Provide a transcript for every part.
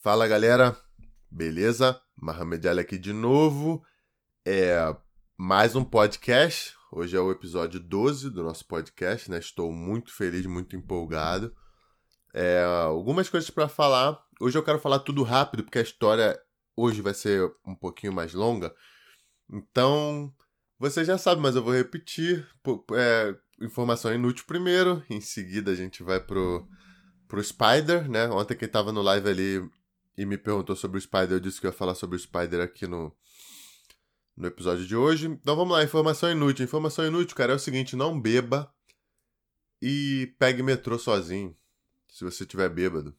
Fala galera, beleza? Mohamed Ali aqui de novo. É mais um podcast. Hoje é o episódio 12 do nosso podcast, né? Estou muito feliz, muito empolgado. É, algumas coisas para falar. Hoje eu quero falar tudo rápido, porque a história hoje vai ser um pouquinho mais longa. Então, você já sabe, mas eu vou repetir. É, informação inútil primeiro, em seguida a gente vai pro, pro Spider, né? Ontem quem tava no live ali e me perguntou sobre o Spider, eu disse que ia falar sobre o Spider aqui no, no episódio de hoje. Então vamos lá, informação inútil. Informação inútil, cara, é o seguinte: não beba e pegue metrô sozinho. Se você tiver bêbado.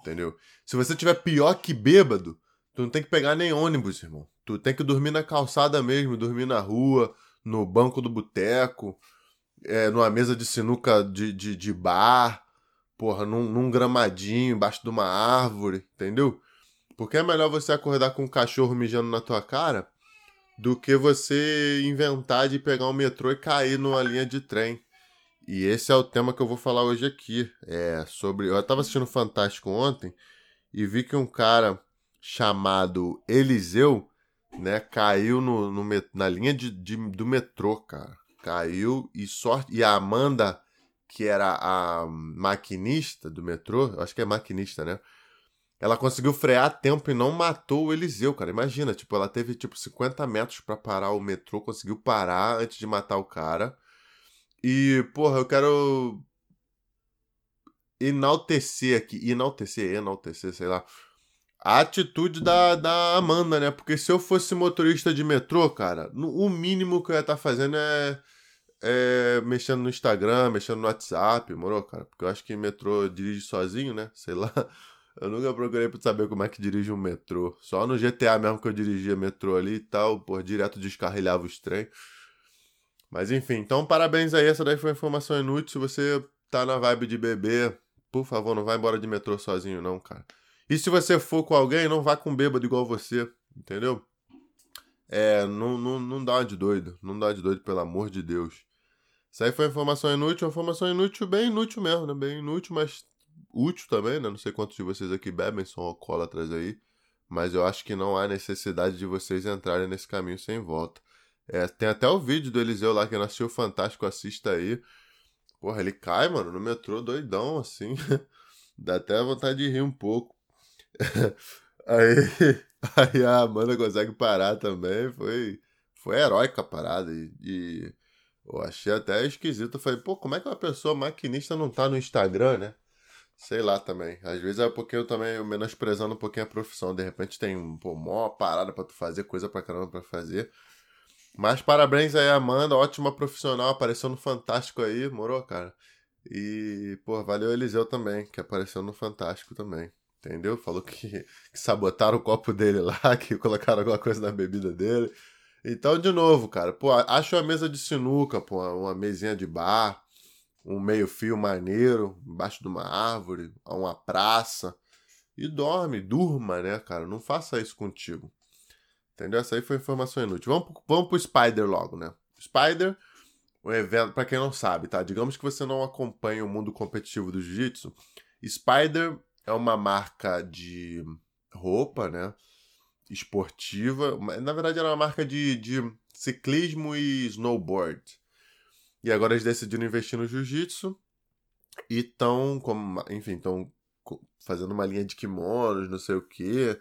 Entendeu? Se você tiver pior que bêbado, tu não tem que pegar nem ônibus, irmão. Tu tem que dormir na calçada mesmo, dormir na rua, no banco do boteco, é, numa mesa de sinuca de, de, de bar porra, num, num gramadinho, embaixo de uma árvore, entendeu? Porque é melhor você acordar com um cachorro mijando na tua cara do que você inventar de pegar um metrô e cair numa linha de trem. E esse é o tema que eu vou falar hoje aqui. É sobre. Eu estava assistindo Fantástico ontem e vi que um cara chamado Eliseu, né, caiu no, no na linha de, de, do metrô, cara. Caiu e sorte. E a Amanda que era a maquinista do metrô, acho que é maquinista, né? Ela conseguiu frear a tempo e não matou o Eliseu, cara. Imagina, tipo, ela teve tipo 50 metros para parar o metrô, conseguiu parar antes de matar o cara. E, porra, eu quero enaltecer aqui, enaltecer, enaltecer, sei lá, a atitude da, da Amanda, né? Porque se eu fosse motorista de metrô, cara, o mínimo que eu ia estar tá fazendo é é, mexendo no Instagram, mexendo no WhatsApp, moro, cara? Porque eu acho que metrô dirige sozinho, né? Sei lá. Eu nunca procurei pra saber como é que dirige um metrô. Só no GTA mesmo que eu dirigia metrô ali e tal, por direto descarrilhava os trem. Mas enfim, então parabéns aí. Essa daí foi informação inútil. Se você tá na vibe de beber, por favor, não vá embora de metrô sozinho, não, cara. E se você for com alguém, não vá com bêbado igual você, entendeu? É, não, não, não dá de doido. Não dá de doido, pelo amor de Deus. Isso aí foi informação inútil, uma informação inútil, bem inútil mesmo, né? Bem inútil, mas útil também, né? Não sei quantos de vocês aqui bebem, são alcoólatras aí. Mas eu acho que não há necessidade de vocês entrarem nesse caminho sem volta. É, tem até o vídeo do Eliseu lá, que nasceu fantástico, assista aí. Porra, ele cai, mano, no metrô doidão, assim. Dá até vontade de rir um pouco. aí, aí a Amanda consegue parar também. Foi, foi heróica a parada. E, e eu achei até esquisito. Eu falei, pô, como é que uma pessoa maquinista não tá no Instagram, né? Sei lá também. Às vezes é porque eu também menosprezando um pouquinho a profissão. De repente tem pô, mó parada pra tu fazer, coisa pra caramba pra fazer. Mas parabéns aí, Amanda. Ótima profissional, apareceu no Fantástico aí, morou, cara? E, pô, valeu Eliseu também, que apareceu no Fantástico também. Entendeu? Falou que, que sabotaram o copo dele lá, que colocaram alguma coisa na bebida dele. Então, de novo, cara, pô, acha uma mesa de sinuca, pô, uma mesinha de bar, um meio-fio maneiro, embaixo de uma árvore, uma praça. E dorme, durma, né, cara? Não faça isso contigo. Entendeu? Essa aí foi informação inútil. Vamos, vamos pro Spider logo, né? Spider, o evento, para quem não sabe, tá? Digamos que você não acompanha o mundo competitivo do jiu-jitsu. Spider é uma marca de roupa, né? Esportiva. Na verdade, era uma marca de, de ciclismo e snowboard. E agora eles decidiram investir no jiu-jitsu e estão, enfim, estão fazendo uma linha de kimonos, não sei o quê.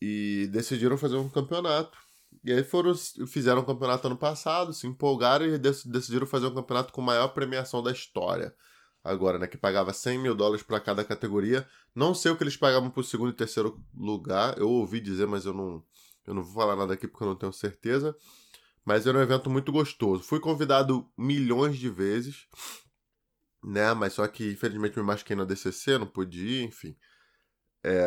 E decidiram fazer um campeonato. E aí foram, fizeram um campeonato ano passado, se empolgaram e decidiram fazer um campeonato com maior premiação da história agora, né? Que pagava 100 mil dólares para cada categoria. Não sei o que eles pagavam pro segundo e terceiro lugar. Eu ouvi dizer, mas eu não, eu não vou falar nada aqui porque eu não tenho certeza. Mas era um evento muito gostoso. Fui convidado milhões de vezes, né? Mas só que infelizmente me machuquei na DCC, não pude ir, enfim. É,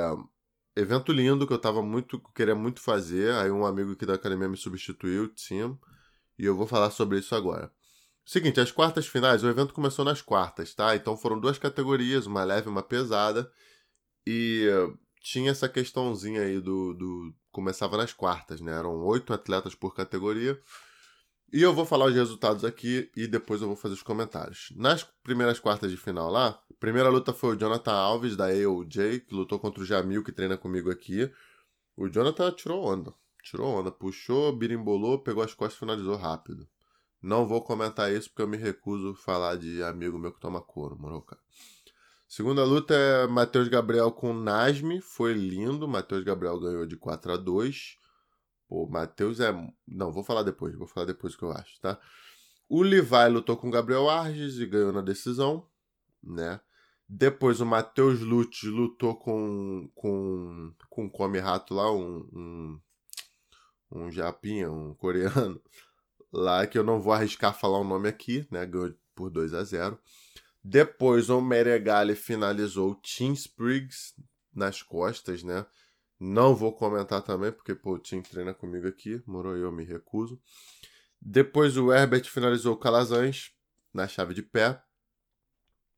evento lindo que eu tava muito, queria muito fazer. Aí um amigo aqui da academia me substituiu, Tim, e eu vou falar sobre isso agora. Seguinte, as quartas finais, o evento começou nas quartas, tá? Então foram duas categorias, uma leve e uma pesada. E tinha essa questãozinha aí do, do. Começava nas quartas, né? Eram oito atletas por categoria. E eu vou falar os resultados aqui e depois eu vou fazer os comentários. Nas primeiras quartas de final lá, primeira luta foi o Jonathan Alves, da AOJ, que lutou contra o Jamil, que treina comigo aqui. O Jonathan tirou onda. Tirou onda, puxou, birimbolou, pegou as costas e finalizou rápido. Não vou comentar isso porque eu me recuso a falar de amigo meu que toma couro, moro, cara? Segunda luta é Matheus Gabriel com Nasme, foi lindo. Matheus Gabriel ganhou de 4 a 2. O Matheus é. Não, vou falar depois, vou falar depois o que eu acho, tá? O Levi lutou com o Gabriel Arges e ganhou na decisão, né? Depois o Matheus Lutz lutou com com com come rato lá, um, um um japinha, um coreano lá que eu não vou arriscar falar o nome aqui, né? Ganhou por 2 a 0. Depois o Meregali finalizou o Tim Spriggs nas costas, né? Não vou comentar também, porque pô, o Tim treina comigo aqui, morou eu me recuso. Depois o Herbert finalizou o Calazans na chave de pé.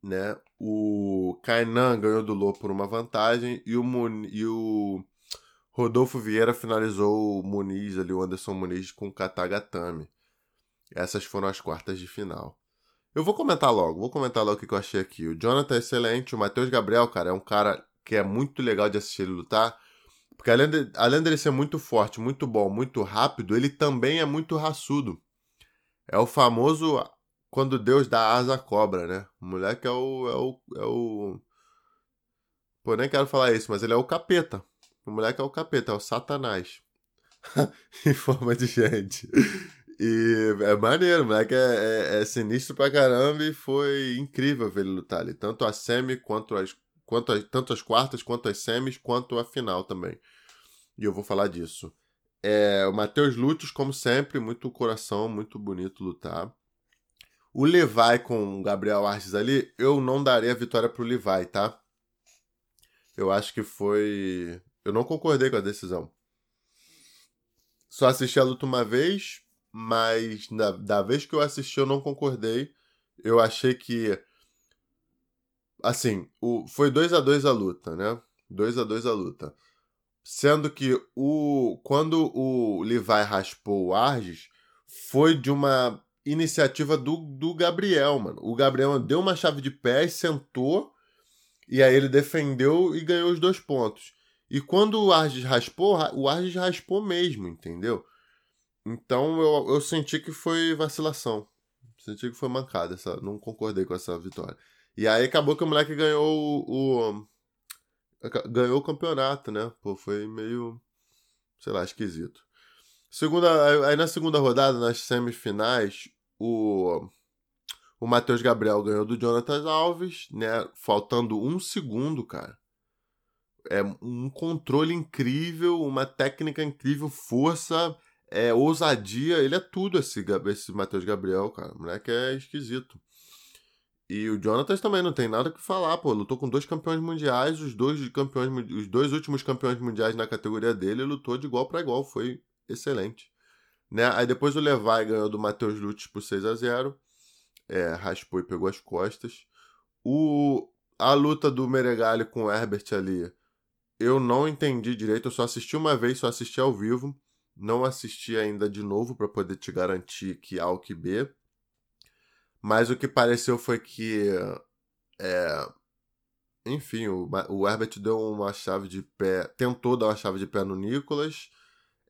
Né? O Kainan ganhou do Lô por uma vantagem e o, Mun e o Rodolfo Vieira finalizou o Muniz ali, o Anderson Muniz com o Katagatame. Essas foram as quartas de final. Eu vou comentar logo, vou comentar logo o que eu achei aqui. O Jonathan é excelente, o Matheus Gabriel, cara, é um cara que é muito legal de assistir ele lutar. Porque além, de, além dele ser muito forte, muito bom, muito rápido, ele também é muito raçudo. É o famoso quando Deus dá asa à cobra, né? O moleque é o. É o, é o... Pô, nem quero falar isso, mas ele é o capeta. O moleque é o capeta, é o satanás. em forma de gente. E é maneiro, moleque é, é, é, sinistro pra caramba e foi incrível ver ele lutar ali. Tanto a semi quanto as quanto a, tanto as quartas, quanto as semis, quanto a final também. E eu vou falar disso. É, o Matheus Lúcius, como sempre, muito coração, muito bonito lutar. O Levi com o Gabriel Artes ali, eu não daria a vitória pro Levi, tá? Eu acho que foi. Eu não concordei com a decisão. Só assisti a luta uma vez, mas na, da vez que eu assisti eu não concordei. Eu achei que. Assim, o, foi 2 a 2 a luta, né? 2 a 2 a luta. Sendo que o quando o Levi raspou o Arges, foi de uma iniciativa do, do Gabriel, mano. O Gabriel deu uma chave de pé e sentou, e aí ele defendeu e ganhou os dois pontos. E quando o Arges raspou, o Arges raspou mesmo, entendeu? Então eu, eu senti que foi vacilação. Senti que foi mancada. Essa, não concordei com essa vitória. E aí acabou que o moleque ganhou o, o ganhou o campeonato, né? Pô, foi meio, sei lá, esquisito. Segunda, aí na segunda rodada, nas semifinais, o, o Matheus Gabriel ganhou do Jonathan Alves, né? Faltando um segundo, cara. É um controle incrível, uma técnica incrível, força é, ousadia, ele é tudo esse, esse Matheus Gabriel, cara. O moleque é esquisito. E o Jonathan também não tem nada que falar, pô. Lutou com dois campeões mundiais, os dois campeões, os dois últimos campeões mundiais na categoria dele, lutou de igual para igual, foi excelente. Né? Aí depois o Levi ganhou do Matheus Lutz por 6 a 0 é, raspou e pegou as costas. O, a luta do Meregali com o Herbert ali, eu não entendi direito, eu só assisti uma vez, só assisti ao vivo. Não assisti ainda de novo para poder te garantir que A ou que B. Mas o que pareceu foi que. É, enfim, o, o Herbert deu uma chave de pé. Tentou dar uma chave de pé no Nicolas.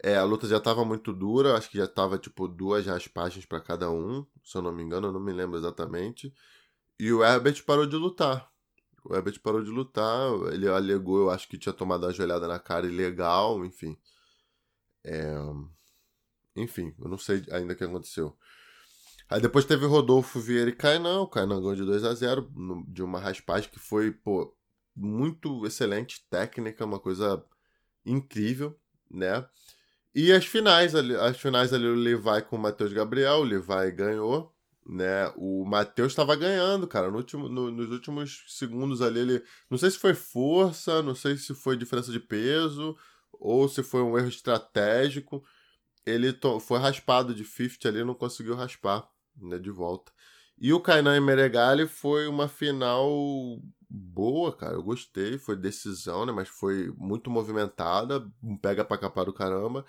É, a luta já estava muito dura, acho que já estava tipo duas raspagens para cada um, se eu não me engano, eu não me lembro exatamente. E o Herbert parou de lutar. O Herbert parou de lutar, ele alegou, eu acho que tinha tomado uma joelhada na cara ilegal, enfim. É... Enfim, eu não sei ainda o que aconteceu. Aí depois teve Rodolfo Vieira e Kainan. O Kainan ganhou de 2 a 0 de uma raspagem que foi, pô, muito excelente, técnica, uma coisa incrível, né? E as finais ali, as finais ali o Levi com o Matheus Gabriel, o Levi ganhou, né? O Matheus estava ganhando, cara, no último, no, nos últimos segundos ali ele, não sei se foi força, não sei se foi diferença de peso, ou se foi um erro estratégico, ele foi raspado de 50 ali, não conseguiu raspar né, de volta. E o Kainan e Meregali foi uma final boa, cara. Eu gostei, foi decisão, né? Mas foi muito movimentada, pega pra capar do caramba.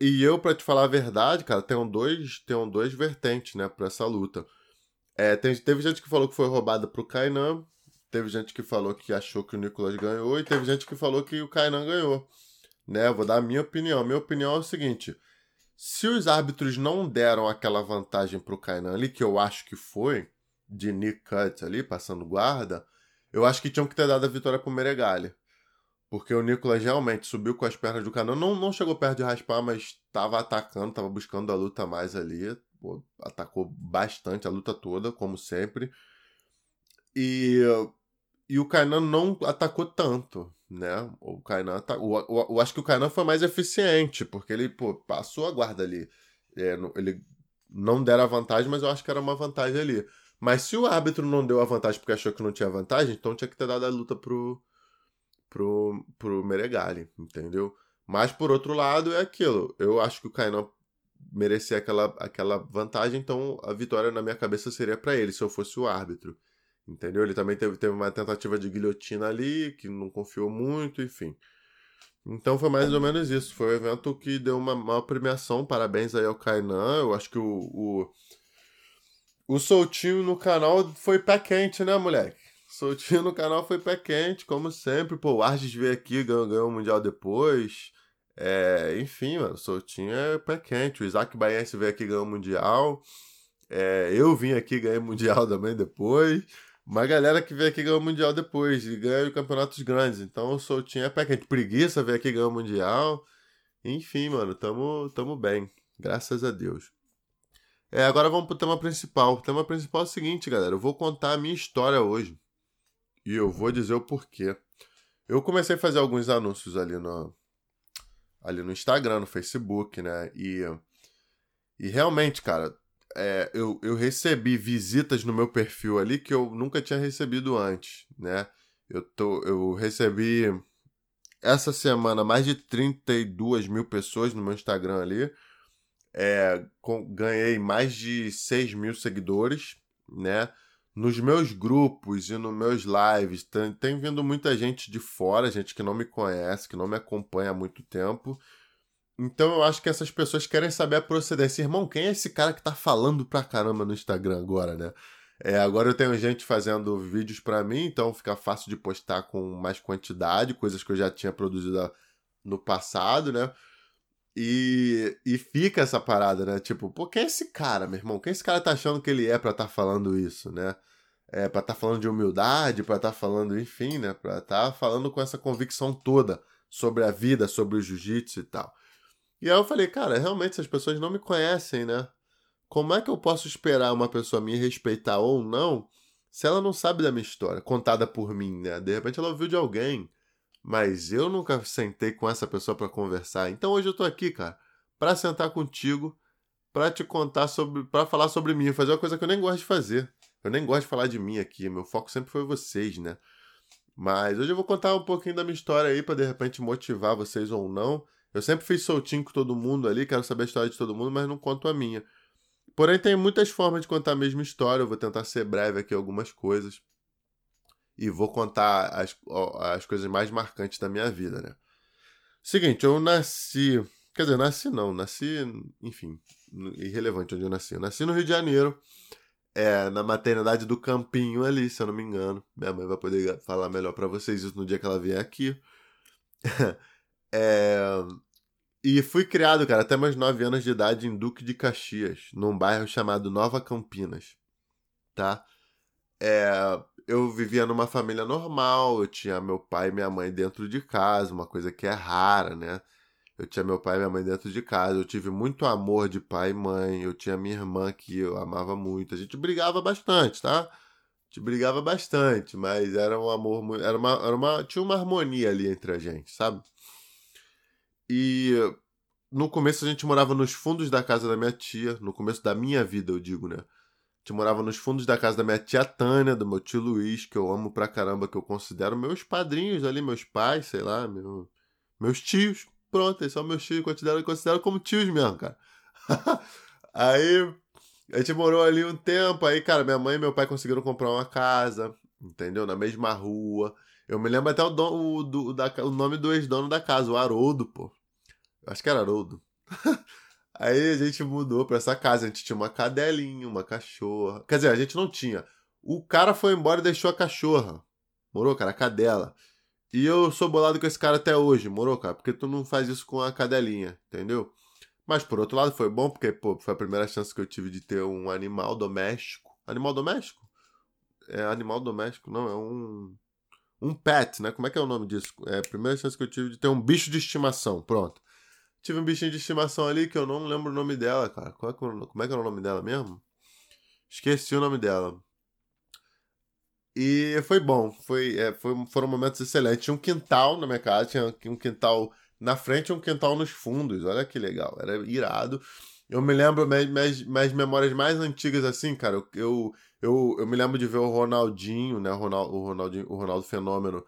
E eu, para te falar a verdade, cara, tem um dois, tem um dois vertentes, né, pra essa luta. É, tem, teve gente que falou que foi roubada pro Kainan, teve gente que falou que achou que o Nicolas ganhou, e teve gente que falou que o Kainan ganhou. Né, vou dar a minha opinião. Minha opinião é o seguinte: se os árbitros não deram aquela vantagem pro Kainan ali, que eu acho que foi, de Nick Cut ali, passando guarda, eu acho que tinham que ter dado a vitória pro Meregali. Porque o Nicolas realmente subiu com as pernas do Kainan, não, não chegou perto de raspar, mas estava atacando, estava buscando a luta mais ali. Pô, atacou bastante a luta toda, como sempre. E, e o Kainan não atacou tanto, né? O Kainan tá, o, o, eu acho que o Kainan foi mais eficiente, porque ele pô, passou a guarda ali. É, ele não deram a vantagem, mas eu acho que era uma vantagem ali. Mas se o árbitro não deu a vantagem porque achou que não tinha vantagem, então tinha que ter dado a luta pro, pro, pro Meregali, entendeu? Mas por outro lado é aquilo. Eu acho que o Kainan merecia aquela, aquela vantagem, então a vitória na minha cabeça seria para ele, se eu fosse o árbitro. Entendeu? Ele também teve, teve uma tentativa de guilhotina ali, que não confiou muito, enfim. Então foi mais ou menos isso. Foi um evento que deu uma, uma premiação. Parabéns aí ao Kainan. Eu acho que o, o, o soltinho no canal foi pé quente, né, moleque? Soltinho no canal foi pé quente, como sempre. Pô, o Arges veio aqui, ganhou, ganhou o Mundial depois. É, enfim, mano, Soltinho é pé quente. O Isaac Baense veio aqui ganhou o Mundial. É, eu vim aqui ganhei o Mundial também depois. Uma galera que veio aqui ganhou o Mundial depois e ganhou campeonatos grandes. Então o Soltinho é pé quente. Preguiça veio aqui ganhou o Mundial. Enfim, mano, tamo, tamo bem. Graças a Deus. É, agora vamos pro tema principal. O tema principal é o seguinte, galera. Eu vou contar a minha história hoje. E eu vou dizer o porquê. Eu comecei a fazer alguns anúncios ali no, ali no Instagram, no Facebook, né? E, e realmente, cara, é, eu, eu recebi visitas no meu perfil ali que eu nunca tinha recebido antes, né? Eu, tô, eu recebi essa semana mais de 32 mil pessoas no meu Instagram ali. É, com, ganhei mais de 6 mil seguidores, né? Nos meus grupos e nos meus lives tem, tem vindo muita gente de fora, gente que não me conhece, que não me acompanha há muito tempo. Então eu acho que essas pessoas querem saber a procedência. Irmão, quem é esse cara que tá falando pra caramba no Instagram agora, né? É, agora eu tenho gente fazendo vídeos para mim, então fica fácil de postar com mais quantidade, coisas que eu já tinha produzido no passado, né? E, e fica essa parada, né? Tipo, pô, quem é esse cara, meu irmão? Quem esse cara tá achando que ele é pra estar tá falando isso, né? é, para estar tá falando de humildade, para estar tá falando, enfim, né, para estar tá falando com essa convicção toda sobre a vida, sobre o jiu-jitsu e tal. E aí eu falei, cara, realmente essas pessoas não me conhecem, né? Como é que eu posso esperar uma pessoa me respeitar ou não se ela não sabe da minha história, contada por mim, né? De repente ela ouviu de alguém, mas eu nunca sentei com essa pessoa para conversar. Então hoje eu tô aqui, cara, para sentar contigo, para te contar sobre, para falar sobre mim, fazer uma coisa que eu nem gosto de fazer eu nem gosto de falar de mim aqui, meu foco sempre foi vocês, né? Mas hoje eu vou contar um pouquinho da minha história aí para de repente motivar vocês ou não. Eu sempre fiz soltinho com todo mundo ali, quero saber a história de todo mundo, mas não conto a minha. Porém, tem muitas formas de contar a mesma história. Eu vou tentar ser breve aqui algumas coisas. E vou contar as, as coisas mais marcantes da minha vida, né? Seguinte, eu nasci. Quer dizer, nasci não, nasci. Enfim, irrelevante onde eu nasci. Eu nasci no Rio de Janeiro. É, na maternidade do Campinho ali, se eu não me engano. Minha mãe vai poder falar melhor para vocês isso no dia que ela vier aqui. é, e fui criado, cara, até meus 9 anos de idade em Duque de Caxias, num bairro chamado Nova Campinas, tá? É, eu vivia numa família normal, eu tinha meu pai e minha mãe dentro de casa, uma coisa que é rara, né? Eu tinha meu pai e minha mãe dentro de casa. Eu tive muito amor de pai e mãe. Eu tinha minha irmã que eu amava muito. A gente brigava bastante, tá? Gente brigava bastante, mas era um amor. Era uma, era uma, tinha uma harmonia ali entre a gente, sabe? E no começo a gente morava nos fundos da casa da minha tia. No começo da minha vida, eu digo, né? A gente morava nos fundos da casa da minha tia Tânia, do meu tio Luiz, que eu amo pra caramba, que eu considero meus padrinhos ali, meus pais, sei lá, meu, meus tios, Pronto, eles são meus tios, considero, considero como tios mesmo, cara. aí a gente morou ali um tempo, aí, cara, minha mãe e meu pai conseguiram comprar uma casa, entendeu? Na mesma rua. Eu me lembro até o, dono, o, do, da, o nome do ex-dono da casa, o Haroldo, pô. Acho que era Haroldo. Aí a gente mudou pra essa casa. A gente tinha uma cadelinha, uma cachorra. Quer dizer, a gente não tinha. O cara foi embora e deixou a cachorra. Morou, cara? A cadela. E eu sou bolado com esse cara até hoje, morou, cara? Porque tu não faz isso com a cadelinha, entendeu? Mas por outro lado foi bom, porque, pô, foi a primeira chance que eu tive de ter um animal doméstico. Animal doméstico? É animal doméstico, não, é um. Um pet, né? Como é que é o nome disso? É a primeira chance que eu tive de ter um bicho de estimação. Pronto. Tive um bichinho de estimação ali que eu não lembro o nome dela, cara. Qual é, como é que era o nome dela mesmo? Esqueci o nome dela. E foi bom, foi, é, foi, foram momentos excelentes. Tinha um quintal na minha casa, tinha um quintal na frente e um quintal nos fundos. Olha que legal, era irado. Eu me lembro, minhas, minhas memórias mais antigas assim, cara, eu, eu, eu, me lembro de ver o Ronaldinho, né, o o Ronaldinho, o Ronaldo Fenômeno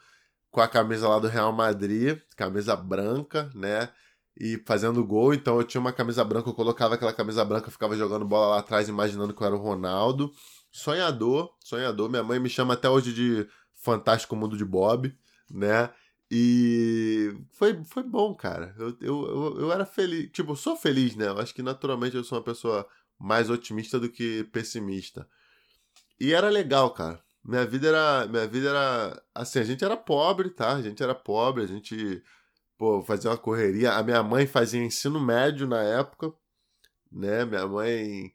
com a camisa lá do Real Madrid, camisa branca, né, e fazendo gol. Então eu tinha uma camisa branca, eu colocava aquela camisa branca, ficava jogando bola lá atrás, imaginando que eu era o Ronaldo sonhador, sonhador. Minha mãe me chama até hoje de Fantástico Mundo de Bob, né? E foi, foi bom, cara. Eu, eu, eu, era feliz. Tipo, eu sou feliz, né? Eu acho que naturalmente eu sou uma pessoa mais otimista do que pessimista. E era legal, cara. Minha vida era. Minha vida era. Assim, a gente era pobre, tá? A gente era pobre, a gente. Pô, uma correria. A minha mãe fazia ensino médio na época, né? Minha mãe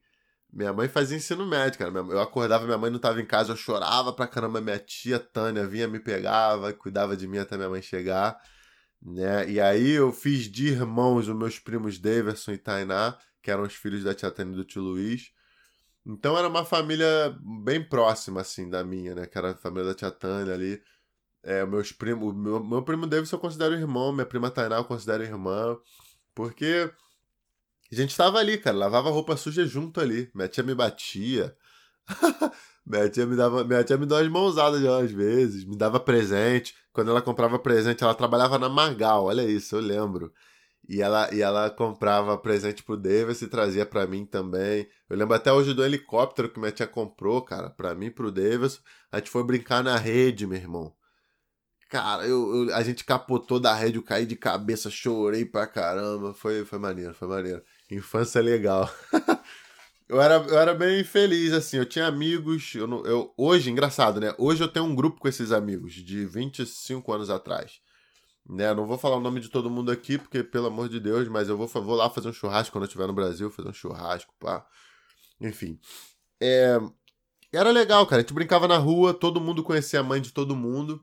minha mãe fazia ensino médio, cara. Eu acordava, minha mãe não estava em casa, eu chorava pra caramba. Minha tia Tânia vinha, me pegava, cuidava de mim até minha mãe chegar. Né? E aí eu fiz de irmãos os meus primos Daverson e Tainá, que eram os filhos da tia Tânia e do tio Luiz. Então era uma família bem próxima, assim, da minha, né? Que era a família da tia Tânia ali. É, meus primos, meu, meu primo Davidson eu considero irmão, minha prima Tainá eu considero irmã. Porque a gente tava ali, cara, lavava roupa suja junto ali. Minha tia me batia. minha, tia me dava, minha tia me dava umas mãozadas às vezes, me dava presente. Quando ela comprava presente, ela trabalhava na Margal, olha isso, eu lembro. E ela, e ela comprava presente pro Davis e trazia para mim também. Eu lembro até hoje do helicóptero que minha tia comprou, cara, para mim pro Davis. A gente foi brincar na rede, meu irmão. Cara, eu, eu, a gente capotou da rede, eu caí de cabeça, chorei pra caramba. Foi, foi maneiro, foi maneiro. Infância legal. eu, era, eu era bem feliz, assim. Eu tinha amigos. Eu, eu, hoje, engraçado, né? Hoje eu tenho um grupo com esses amigos, de 25 anos atrás. Né? Não vou falar o nome de todo mundo aqui, porque, pelo amor de Deus, mas eu vou, vou lá fazer um churrasco quando eu estiver no Brasil, fazer um churrasco, pá. Enfim. É, era legal, cara. A gente brincava na rua, todo mundo conhecia a mãe de todo mundo.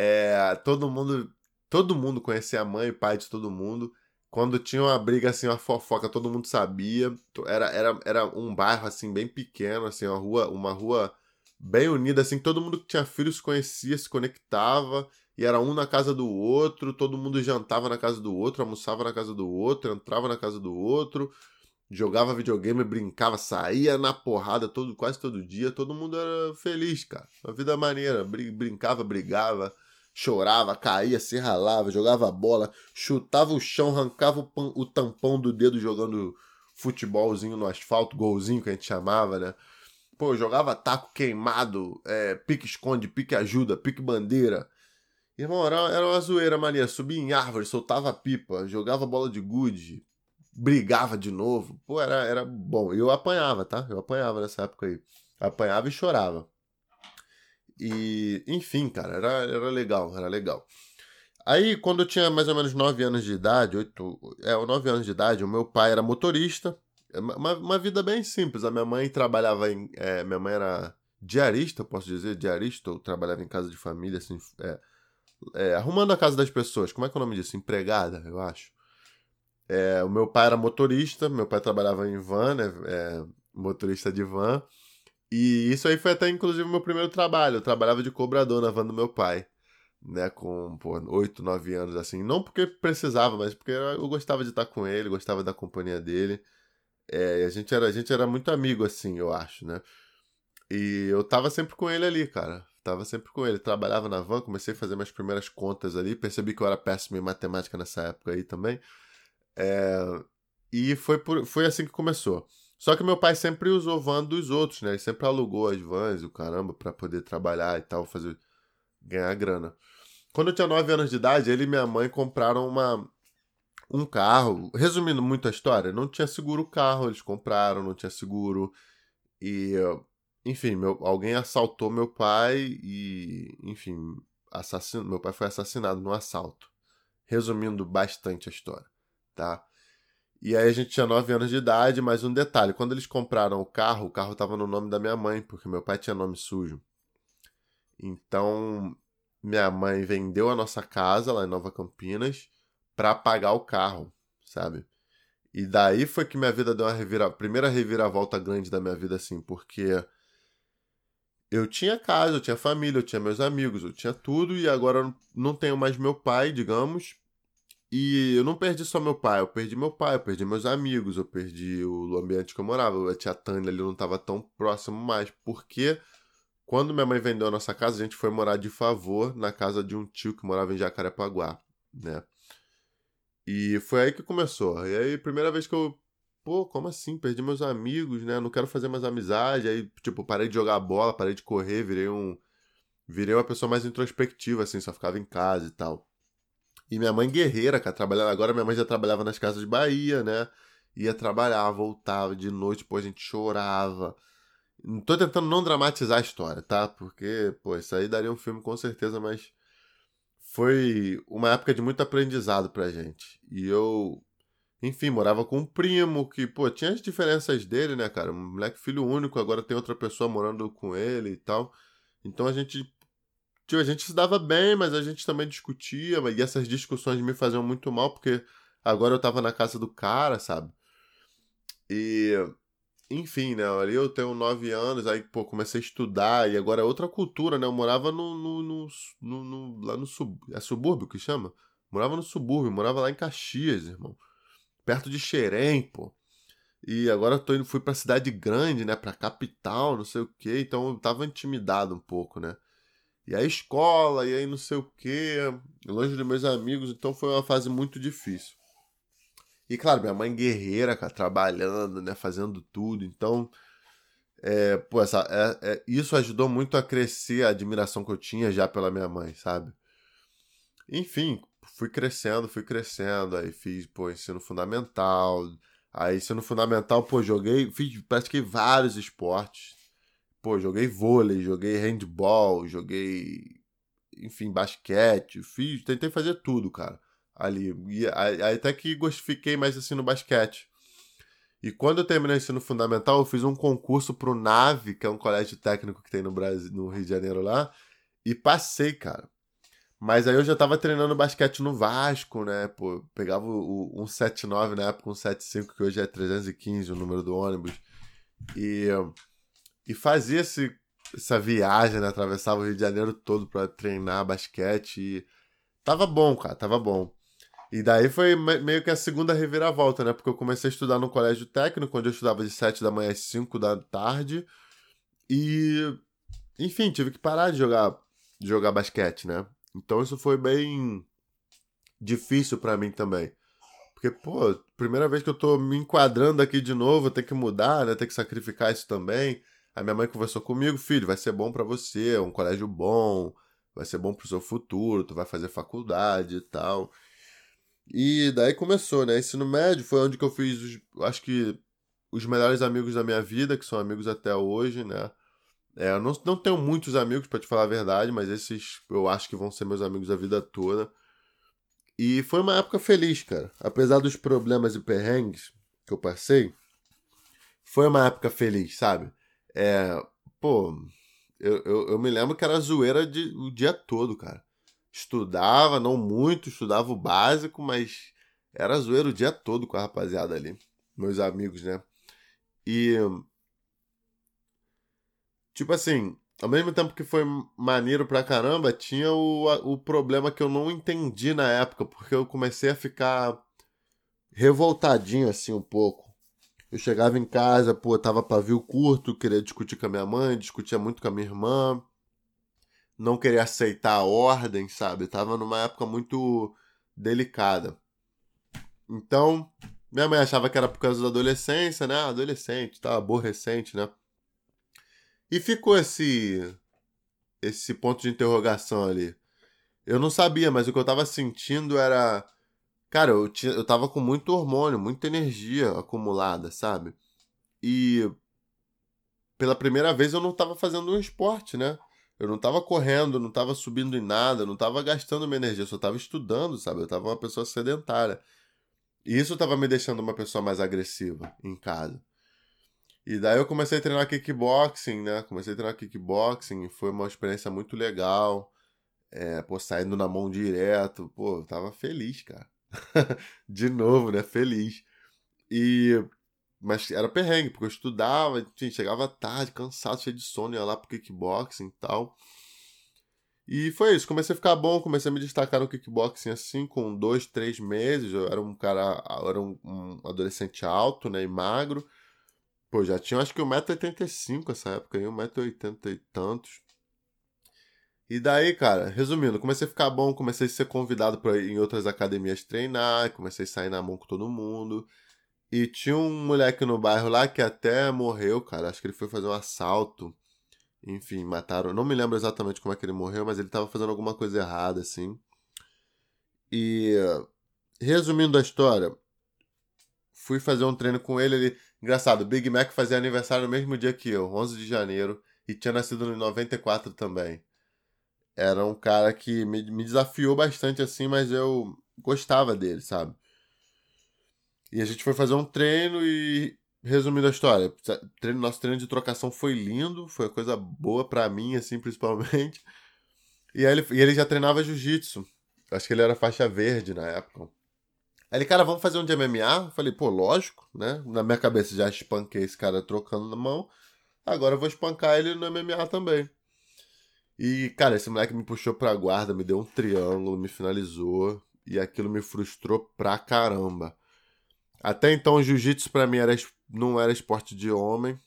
É, todo mundo. Todo mundo conhecia a mãe e pai de todo mundo. Quando tinha uma briga, assim, uma fofoca, todo mundo sabia. Era, era, era um bairro, assim, bem pequeno, assim, uma rua, uma rua bem unida, assim, todo mundo que tinha filhos conhecia, se conectava, e era um na casa do outro, todo mundo jantava na casa do outro, almoçava na casa do outro, entrava na casa do outro, jogava videogame, brincava, saía na porrada todo, quase todo dia, todo mundo era feliz, cara. Uma vida maneira, brincava, brigava chorava, caía, se ralava, jogava bola, chutava o chão, arrancava o, o tampão do dedo jogando futebolzinho no asfalto, golzinho que a gente chamava, né? Pô, jogava taco queimado, é, pique esconde, pique ajuda, pique bandeira. Irmão, era, era uma zoeira mania. Subia em árvore, soltava pipa, jogava bola de gude, brigava de novo. Pô, era, era bom. Eu apanhava, tá? Eu apanhava nessa época aí. Apanhava e chorava. E, enfim, cara, era, era legal, era legal. Aí, quando eu tinha mais ou menos 9 anos de idade, 8, é, 9 anos de idade, o meu pai era motorista. É uma, uma vida bem simples. A minha mãe trabalhava em. É, minha mãe era diarista, posso dizer, diarista, ou trabalhava em casa de família, assim, é, é, arrumando a casa das pessoas. Como é que é o nome disso? Empregada, eu acho. É, o meu pai era motorista, meu pai trabalhava em van, né? É, motorista de van. E isso aí foi até, inclusive, o meu primeiro trabalho. Eu trabalhava de cobrador na van do meu pai, né? Com, pô, 8, 9 anos, assim. Não porque precisava, mas porque eu gostava de estar com ele, gostava da companhia dele. É, a, gente era, a gente era muito amigo, assim, eu acho, né? E eu tava sempre com ele ali, cara. Tava sempre com ele. Trabalhava na van, comecei a fazer minhas primeiras contas ali. Percebi que eu era péssimo em matemática nessa época aí também. É, e foi, por, foi assim que começou. Só que meu pai sempre usou van dos outros, né? Ele sempre alugou as vans, o caramba, para poder trabalhar e tal, fazer ganhar grana. Quando eu tinha 9 anos de idade, ele e minha mãe compraram uma um carro. Resumindo muito a história, não tinha seguro o carro, eles compraram, não tinha seguro. E, enfim, meu, alguém assaltou meu pai e, enfim, assassino, meu pai foi assassinado no assalto. Resumindo bastante a história, tá? E aí a gente tinha 9 anos de idade, mas um detalhe, quando eles compraram o carro, o carro estava no nome da minha mãe, porque meu pai tinha nome sujo. Então, minha mãe vendeu a nossa casa lá em Nova Campinas para pagar o carro, sabe? E daí foi que minha vida deu uma revira... primeira reviravolta grande da minha vida, assim, porque eu tinha casa, eu tinha família, eu tinha meus amigos, eu tinha tudo, e agora não tenho mais meu pai, digamos. E eu não perdi só meu pai, eu perdi meu pai, eu perdi meus amigos, eu perdi o ambiente que eu morava. A tia Tânia ali não estava tão próximo mais, porque quando minha mãe vendeu a nossa casa, a gente foi morar de favor na casa de um tio que morava em Jacarepaguá, né? E foi aí que começou. E aí, primeira vez que eu. Pô, como assim? Perdi meus amigos, né? Não quero fazer mais amizade. Aí, tipo, parei de jogar bola, parei de correr, virei um. Virei uma pessoa mais introspectiva, assim, só ficava em casa e tal. E minha mãe guerreira, cara, trabalhando. Agora minha mãe já trabalhava nas casas de Bahia, né? Ia trabalhar, voltava de noite, pô, a gente chorava. Tô tentando não dramatizar a história, tá? Porque, pô, isso aí daria um filme com certeza, mas foi uma época de muito aprendizado pra gente. E eu, enfim, morava com um primo que, pô, tinha as diferenças dele, né, cara? Um moleque filho único, agora tem outra pessoa morando com ele e tal. Então a gente. Tipo, a gente se dava bem, mas a gente também discutia, e essas discussões me faziam muito mal, porque agora eu tava na casa do cara, sabe? E enfim, né? Ali eu tenho nove anos, aí, pô, comecei a estudar, e agora é outra cultura, né? Eu morava no. no, no, no, no lá no sub, é subúrbio que chama? Morava no subúrbio, morava lá em Caxias, irmão. Perto de Xerém, pô. E agora eu tô indo, fui pra cidade grande, né? Pra capital, não sei o quê. Então eu tava intimidado um pouco, né? E aí escola, e aí não sei o quê. Longe dos meus amigos, então foi uma fase muito difícil. E claro, minha mãe guerreira, cara, trabalhando, né, fazendo tudo. Então, é, pô, essa, é, é, isso ajudou muito a crescer a admiração que eu tinha já pela minha mãe, sabe? Enfim, fui crescendo, fui crescendo. Aí fiz, pô, ensino fundamental. Aí, ensino fundamental, pô, joguei, fiz, pratiquei vários esportes. Pô, joguei vôlei, joguei handball, joguei, enfim, basquete. Fiz, tentei fazer tudo, cara ali. E aí, até que fiquei mais assim no basquete. E quando eu terminei o ensino fundamental, eu fiz um concurso pro NAVE, que é um colégio técnico que tem no Brasil, no Rio de Janeiro lá, e passei, cara. Mas aí eu já tava treinando basquete no Vasco, né? Pô, pegava o, o 179 na época, 175, que hoje é 315 o número do ônibus. E, e fazia esse, essa viagem, né? Atravessava o Rio de Janeiro todo para treinar basquete. E tava bom, cara, tava bom. E daí foi meio que a segunda reviravolta, né? Porque eu comecei a estudar no colégio técnico, onde eu estudava de 7 da manhã às 5 da tarde. E, enfim, tive que parar de jogar, de jogar basquete, né? Então isso foi bem difícil para mim também. Porque, pô, primeira vez que eu tô me enquadrando aqui de novo, ter que mudar, né? Ter que sacrificar isso também. A minha mãe conversou comigo, filho, vai ser bom para você, é um colégio bom, vai ser bom pro seu futuro, tu vai fazer faculdade e tal. E daí começou, né? Ensino médio foi onde que eu fiz, os, acho que, os melhores amigos da minha vida, que são amigos até hoje, né? É, eu não, não tenho muitos amigos, para te falar a verdade, mas esses eu acho que vão ser meus amigos a vida toda. E foi uma época feliz, cara. Apesar dos problemas e perrengues que eu passei, foi uma época feliz, sabe? É, pô, eu, eu, eu me lembro que era zoeira de, o dia todo, cara estudava, não muito, estudava o básico, mas era zoeiro o dia todo com a rapaziada ali, meus amigos, né? E. Tipo assim, ao mesmo tempo que foi maneiro pra caramba, tinha o, o problema que eu não entendi na época, porque eu comecei a ficar revoltadinho assim um pouco. Eu chegava em casa, pô, tava pavio curto, queria discutir com a minha mãe, discutia muito com a minha irmã não querer aceitar a ordem, sabe? tava numa época muito delicada. Então, minha mãe achava que era por causa da adolescência, né? Adolescente, tá aborrecente, né? E ficou esse esse ponto de interrogação ali. Eu não sabia, mas o que eu tava sentindo era cara, eu, tinha, eu tava com muito hormônio, muita energia acumulada, sabe? E pela primeira vez eu não tava fazendo um esporte, né? Eu não tava correndo, não tava subindo em nada, não tava gastando minha energia, eu só tava estudando, sabe? Eu tava uma pessoa sedentária. E isso tava me deixando uma pessoa mais agressiva em casa. E daí eu comecei a treinar kickboxing, né? Comecei a treinar kickboxing foi uma experiência muito legal. É, pô, saindo na mão direto. Pô, eu tava feliz, cara. De novo, né? Feliz. E. Mas era perrengue, porque eu estudava, enfim, chegava tarde, cansado, cheio de sono, ia lá pro kickboxing e tal. E foi isso, comecei a ficar bom, comecei a me destacar no kickboxing assim, com dois, três meses. Eu era um cara, era um, um adolescente alto, né, e magro. Pô, já tinha acho que 1,85m essa época aí, 1,80m e tantos. E daí, cara, resumindo, comecei a ficar bom, comecei a ser convidado para ir em outras academias treinar, comecei a sair na mão com todo mundo. E tinha um moleque no bairro lá que até morreu, cara. Acho que ele foi fazer um assalto. Enfim, mataram. Não me lembro exatamente como é que ele morreu, mas ele tava fazendo alguma coisa errada, assim. E. Resumindo a história, fui fazer um treino com ele. ele Engraçado, Big Mac fazia aniversário no mesmo dia que eu, 11 de janeiro, e tinha nascido em 94 também. Era um cara que me, me desafiou bastante assim, mas eu gostava dele, sabe? E a gente foi fazer um treino e, resumindo a história, treino, nosso treino de trocação foi lindo, foi coisa boa para mim, assim, principalmente. E, ele, e ele já treinava jiu-jitsu. Acho que ele era faixa verde na época. Aí ele, cara, vamos fazer um de MMA? Eu falei, pô, lógico, né? Na minha cabeça já espanquei esse cara trocando na mão. Agora eu vou espancar ele no MMA também. E, cara, esse moleque me puxou pra guarda, me deu um triângulo, me finalizou. E aquilo me frustrou pra caramba. Até então, jiu-jitsu pra mim era, não era esporte de homem,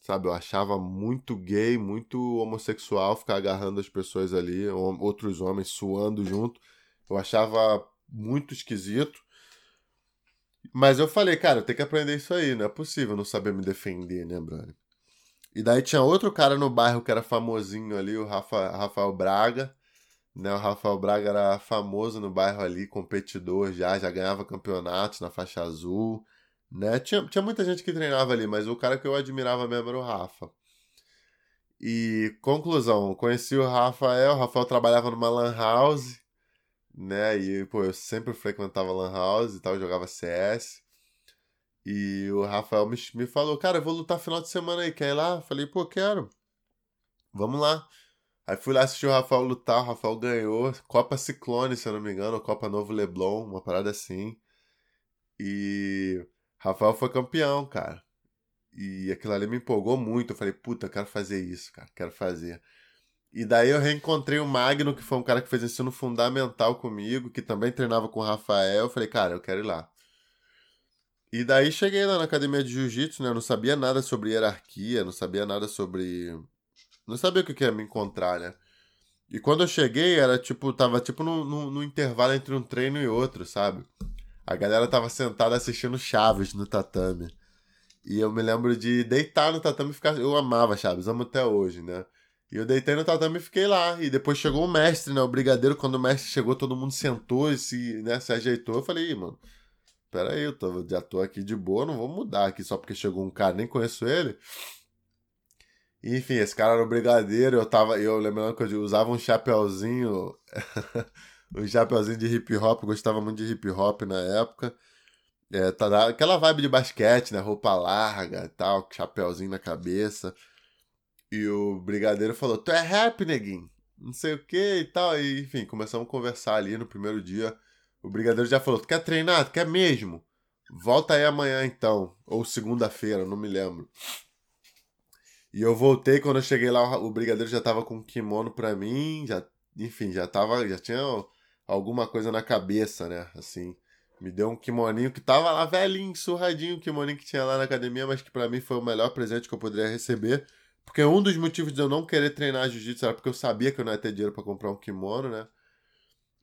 sabe? Eu achava muito gay, muito homossexual ficar agarrando as pessoas ali, outros homens suando junto. Eu achava muito esquisito. Mas eu falei, cara, eu tenho que aprender isso aí, não é possível não saber me defender, né, brother? E daí tinha outro cara no bairro que era famosinho ali, o Rafa, Rafael Braga. Né, o Rafael Braga era famoso no bairro ali, competidor já, já ganhava campeonatos na faixa azul. Né? Tinha, tinha muita gente que treinava ali, mas o cara que eu admirava mesmo era o Rafa. E conclusão, conheci o Rafael, o Rafael trabalhava numa lan house, né? E, pô, eu sempre frequentava Lan House e tal, jogava CS. E o Rafael me, me falou, cara, eu vou lutar final de semana aí, quer ir lá? falei, pô, quero. Vamos lá. Aí fui lá assistir o Rafael lutar, o Rafael ganhou. Copa Ciclone, se eu não me engano, Copa Novo Leblon, uma parada assim. E Rafael foi campeão, cara. E aquilo ali me empolgou muito. Eu falei, puta, eu quero fazer isso, cara, quero fazer. E daí eu reencontrei o Magno, que foi um cara que fez ensino fundamental comigo, que também treinava com o Rafael. Eu falei, cara, eu quero ir lá. E daí cheguei lá na academia de jiu-jitsu, né? Eu não sabia nada sobre hierarquia, não sabia nada sobre. Não sabia o que ia me encontrar, né? E quando eu cheguei, era tipo, tava tipo no, no, no intervalo entre um treino e outro, sabe? A galera tava sentada assistindo Chaves no tatame. E eu me lembro de deitar no tatame e ficar. Eu amava Chaves, amo até hoje, né? E eu deitei no tatame e fiquei lá. E depois chegou o mestre, né? O brigadeiro, quando o mestre chegou, todo mundo sentou e se, né, se ajeitou. Eu falei, Ih, mano, peraí, eu tô, já tô aqui de boa, não vou mudar aqui só porque chegou um cara, nem conheço ele. Enfim, esse cara era o brigadeiro, eu tava. Eu lembrando que eu usava um chapeuzinho. um chapeuzinho de hip hop, gostava muito de hip hop na época. É, tá, aquela vibe de basquete, né? Roupa larga e tal, chapeuzinho na cabeça. E o brigadeiro falou: Tu é rap, neguinho? Não sei o que e tal. E, enfim, começamos a conversar ali no primeiro dia. O brigadeiro já falou: quer treinar? Quer mesmo? Volta aí amanhã então. Ou segunda-feira, não me lembro. E eu voltei, quando eu cheguei lá, o brigadeiro já tava com um kimono pra mim, já, enfim, já tava, já tinha alguma coisa na cabeça, né? Assim, me deu um kimoninho que tava lá velhinho, surradinho, o kimoninho que tinha lá na academia, mas que para mim foi o melhor presente que eu poderia receber. Porque um dos motivos de eu não querer treinar jiu-jitsu era porque eu sabia que eu não ia ter dinheiro para comprar um kimono, né?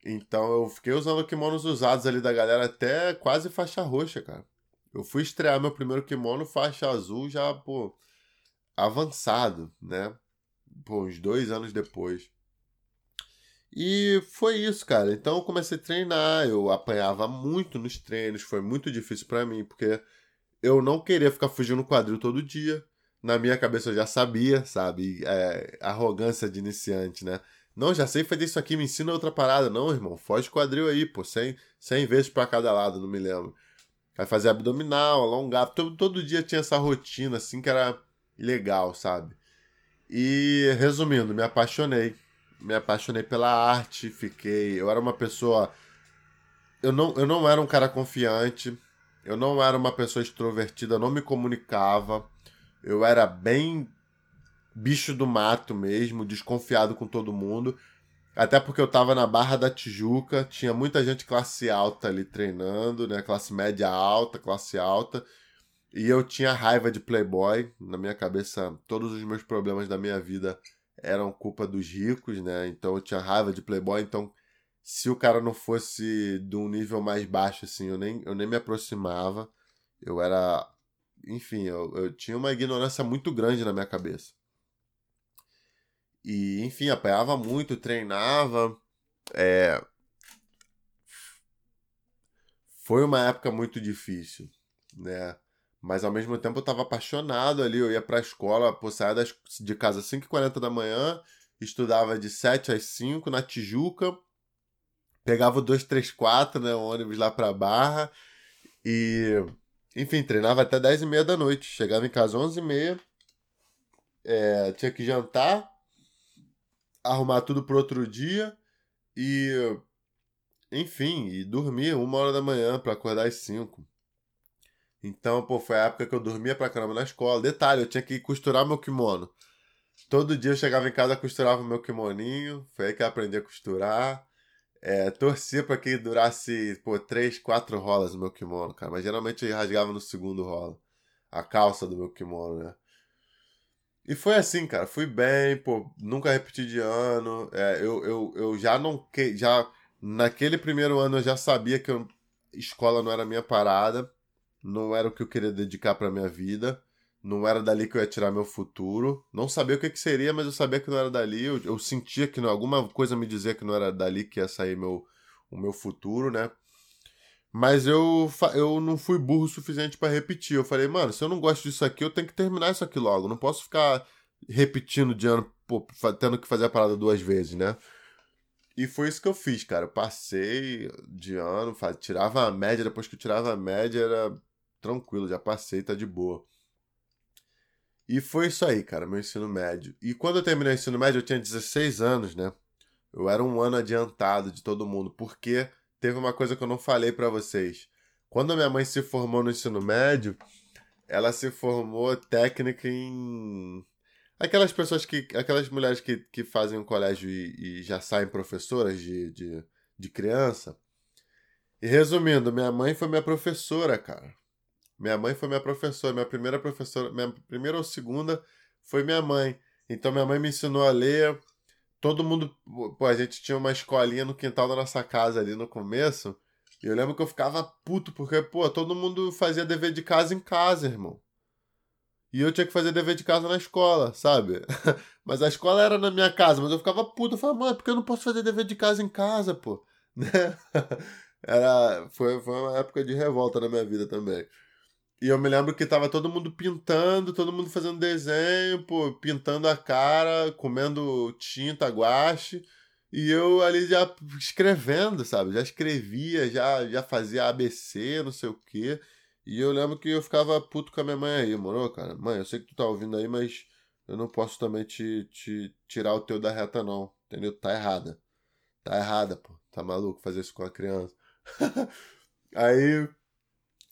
Então eu fiquei usando kimonos usados ali da galera até quase faixa roxa, cara. Eu fui estrear meu primeiro kimono faixa azul já, pô, avançado, né? Pô, uns dois anos depois. E foi isso, cara. Então eu comecei a treinar, eu apanhava muito nos treinos, foi muito difícil para mim, porque eu não queria ficar fugindo quadril todo dia. Na minha cabeça eu já sabia, sabe? É, arrogância de iniciante, né? Não, já sei fazer isso aqui, me ensina outra parada. Não, irmão, foge quadril aí, pô, 100, 100 vezes para cada lado, não me lembro. Vai fazer abdominal, alongar, todo, todo dia tinha essa rotina, assim, que era legal, sabe? E, resumindo, me apaixonei. Me apaixonei pela arte, fiquei... Eu era uma pessoa... Eu não, eu não era um cara confiante, eu não era uma pessoa extrovertida, não me comunicava, eu era bem bicho do mato mesmo, desconfiado com todo mundo. Até porque eu tava na Barra da Tijuca, tinha muita gente classe alta ali treinando, né? Classe média alta, classe alta. E eu tinha raiva de Playboy. Na minha cabeça, todos os meus problemas da minha vida eram culpa dos ricos, né? Então eu tinha raiva de Playboy. Então, se o cara não fosse de um nível mais baixo, assim, eu nem, eu nem me aproximava. Eu era. Enfim, eu, eu tinha uma ignorância muito grande na minha cabeça. E, enfim, apanhava muito, treinava. É... Foi uma época muito difícil, né? Mas ao mesmo tempo eu estava apaixonado ali. Eu ia para a escola, pô, saía de casa às 5h40 da manhã, estudava de 7 às 5 na Tijuca, pegava o 234, né? O ônibus lá para Barra. E, enfim, treinava até 10h30 da noite. Chegava em casa às 11h30, é, tinha que jantar arrumar tudo pro outro dia e. Enfim, e dormir uma hora da manhã para acordar às cinco. Então, pô, foi a época que eu dormia pra caramba na escola. Detalhe, eu tinha que costurar meu kimono. Todo dia eu chegava em casa, costurava meu kimoninho. Foi aí que eu aprendi a costurar. É, torcia para que durasse, pô, três, quatro rolas o meu kimono, cara. Mas geralmente eu rasgava no segundo rola. A calça do meu kimono, né? E foi assim, cara. Fui bem, pô, nunca repeti de ano. É, eu, eu, eu já não. Que, já Naquele primeiro ano eu já sabia que eu, escola não era minha parada. Não era o que eu queria dedicar pra minha vida. Não era dali que eu ia tirar meu futuro. Não sabia o que, que seria, mas eu sabia que não era dali. Eu, eu sentia que não, alguma coisa me dizia que não era dali que ia sair meu, o meu futuro, né? Mas eu, eu não fui burro o suficiente para repetir. Eu falei, mano, se eu não gosto disso aqui, eu tenho que terminar isso aqui logo. Não posso ficar repetindo de ano, pô, tendo que fazer a parada duas vezes, né? E foi isso que eu fiz, cara. Eu passei de ano, faz, tirava a média, depois que eu tirava a média era tranquilo, já passei, tá de boa. E foi isso aí, cara, meu ensino médio. E quando eu terminei o ensino médio, eu tinha 16 anos, né? Eu era um ano adiantado de todo mundo, porque teve uma coisa que eu não falei para vocês. Quando a minha mãe se formou no ensino médio, ela se formou técnica em. Aquelas pessoas que. Aquelas mulheres que, que fazem o colégio e, e já saem professoras de, de, de criança. E resumindo, minha mãe foi minha professora, cara. Minha mãe foi minha professora, minha primeira professora, minha primeira ou segunda foi minha mãe. Então minha mãe me ensinou a ler, todo mundo. Pô, a gente tinha uma escolinha no quintal da nossa casa ali no começo. E eu lembro que eu ficava puto, porque, pô, todo mundo fazia dever de casa em casa, irmão. E eu tinha que fazer dever de casa na escola, sabe? mas a escola era na minha casa, mas eu ficava puto. Eu falava, mano, por que eu não posso fazer dever de casa em casa, pô? Né? era, foi, foi uma época de revolta na minha vida também. E eu me lembro que tava todo mundo pintando, todo mundo fazendo desenho, pô, pintando a cara, comendo tinta, guache. E eu ali já escrevendo, sabe? Já escrevia, já, já fazia ABC, não sei o quê. E eu lembro que eu ficava puto com a minha mãe aí, moro, cara? Mãe, eu sei que tu tá ouvindo aí, mas eu não posso também te, te tirar o teu da reta, não. Entendeu? Tá errada. Tá errada, pô. Tá maluco fazer isso com a criança. aí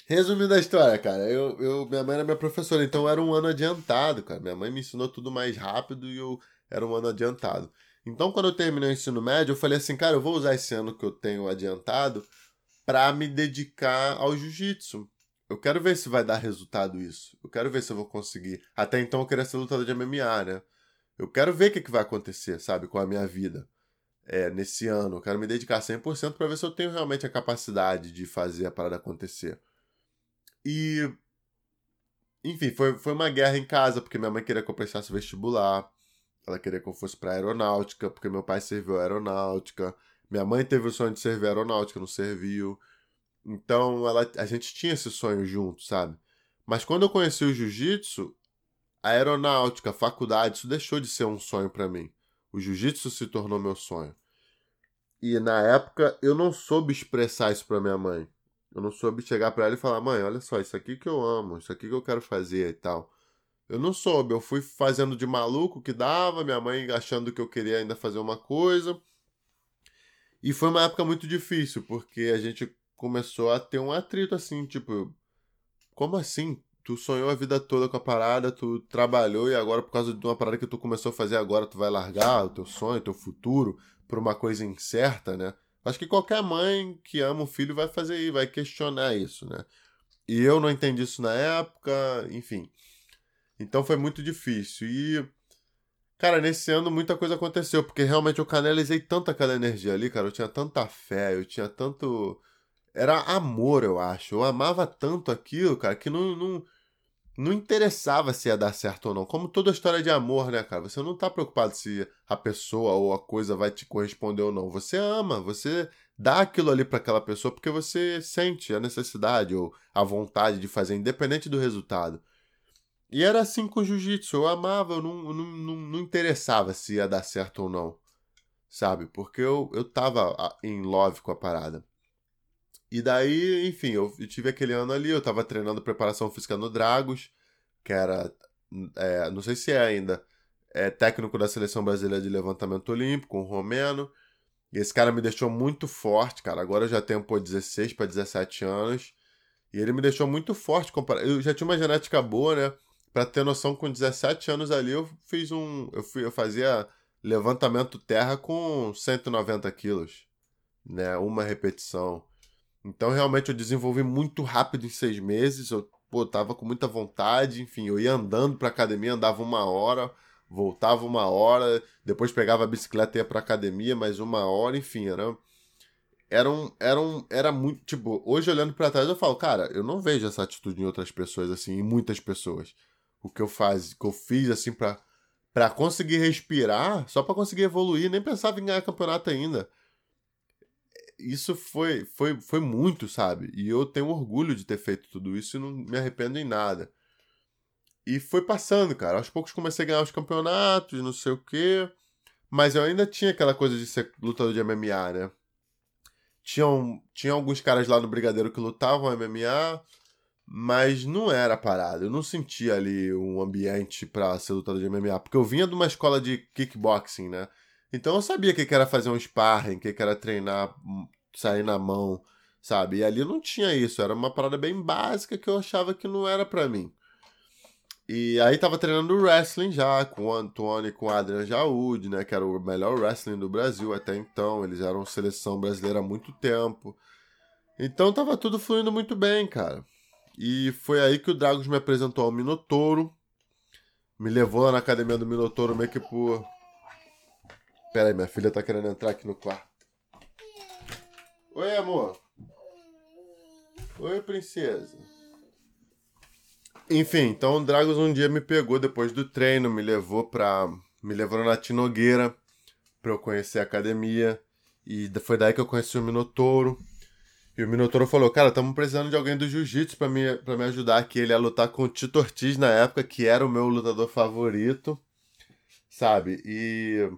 Resumindo a história, cara, eu, eu, minha mãe era minha professora, então era um ano adiantado, cara. Minha mãe me ensinou tudo mais rápido e eu era um ano adiantado. Então, quando eu terminei o ensino médio, eu falei assim, cara, eu vou usar esse ano que eu tenho adiantado para me dedicar ao jiu-jitsu. Eu quero ver se vai dar resultado isso. Eu quero ver se eu vou conseguir. Até então eu queria ser lutador de MMA, né? Eu quero ver o que, que vai acontecer, sabe, com a minha vida é, nesse ano. Eu quero me dedicar 100% para ver se eu tenho realmente a capacidade de fazer a parada acontecer. E. Enfim, foi, foi uma guerra em casa, porque minha mãe queria que eu prestasse vestibular. ela queria que eu fosse pra aeronáutica, porque meu pai serviu aeronáutica. Minha mãe teve o sonho de servir aeronáutica, não serviu. Então ela, a gente tinha esse sonho junto, sabe? Mas quando eu conheci o jiu-jitsu, a aeronáutica, a faculdade, isso deixou de ser um sonho para mim. O jiu-jitsu se tornou meu sonho. E na época eu não soube expressar isso para minha mãe. Eu não soube chegar para ela e falar: "Mãe, olha só, isso aqui que eu amo, isso aqui que eu quero fazer e tal". Eu não soube, eu fui fazendo de maluco que dava, minha mãe achando que eu queria ainda fazer uma coisa. E foi uma época muito difícil, porque a gente começou a ter um atrito assim, tipo, como assim? Tu sonhou a vida toda com a parada, tu trabalhou e agora por causa de uma parada que tu começou a fazer agora, tu vai largar o teu sonho, o teu futuro por uma coisa incerta, né? Acho que qualquer mãe que ama o filho vai fazer isso, vai questionar isso, né? E eu não entendi isso na época, enfim. Então foi muito difícil. E, cara, nesse ano muita coisa aconteceu, porque realmente eu canalizei tanta aquela energia ali, cara. Eu tinha tanta fé, eu tinha tanto. Era amor, eu acho. Eu amava tanto aquilo, cara, que não, não, não interessava se ia dar certo ou não. Como toda história de amor, né, cara? Você não tá preocupado se a pessoa ou a coisa vai te corresponder ou não. Você ama, você dá aquilo ali para aquela pessoa porque você sente a necessidade ou a vontade de fazer, independente do resultado. E era assim com o jiu-jitsu. Eu amava, eu não, não, não, não, interessava se ia dar certo ou não. Sabe? Porque eu, eu tava em love com a parada. E daí, enfim, eu, eu tive aquele ano ali, eu tava treinando preparação física no Dragos, que era. É, não sei se é ainda. É técnico da seleção brasileira de levantamento olímpico, um romeno. E esse cara me deixou muito forte, cara. Agora eu já tenho, pô, 16 para 17 anos. E ele me deixou muito forte. Eu já tinha uma genética boa, né? Pra ter noção, com 17 anos ali, eu fiz um. Eu, fui, eu fazia levantamento terra com 190 quilos, né? Uma repetição. Então, realmente, eu desenvolvi muito rápido em seis meses. Eu pô, tava com muita vontade, enfim, eu ia andando pra academia, andava uma hora, voltava uma hora, depois pegava a bicicleta e ia pra academia, mais uma hora, enfim, era. Era, um, era, um, era muito. Tipo, hoje olhando para trás, eu falo, cara, eu não vejo essa atitude em outras pessoas, assim, em muitas pessoas o que eu faz, que eu fiz assim para para conseguir respirar, só para conseguir evoluir, nem pensava em ganhar campeonato ainda. Isso foi foi foi muito, sabe? E eu tenho orgulho de ter feito tudo isso e não me arrependo em nada. E foi passando, cara. Aos poucos comecei a ganhar os campeonatos, não sei o quê. Mas eu ainda tinha aquela coisa de ser lutador de MMA, né? Tinha alguns caras lá no Brigadeiro que lutavam MMA mas não era parado. Eu não sentia ali um ambiente para ser lutador de MMA, porque eu vinha de uma escola de kickboxing, né? Então eu sabia o que era fazer um sparring, o que era treinar, hum, sair na mão, sabe? E ali não tinha isso, era uma parada bem básica que eu achava que não era para mim. E aí tava treinando wrestling já, com o Antônio e com o Adrian Jaúde, né? Que era o melhor wrestling do Brasil até então. Eles eram seleção brasileira há muito tempo. Então tava tudo fluindo muito bem, cara. E foi aí que o Dragos me apresentou ao Minotouro. Me levou lá na academia do Minotouro meio que por. Pera aí, minha filha tá querendo entrar aqui no quarto. Oi, amor. Oi, princesa. Enfim, então o Dragos um dia me pegou depois do treino, me levou pra. Me levou na Tinogueira pra eu conhecer a academia. E foi daí que eu conheci o Minotouro. E o Minotauro falou, cara, estamos precisando de alguém do jiu-jitsu pra me, pra me ajudar aqui. Ele ia lutar com o Tito Ortiz na época, que era o meu lutador favorito, sabe? E,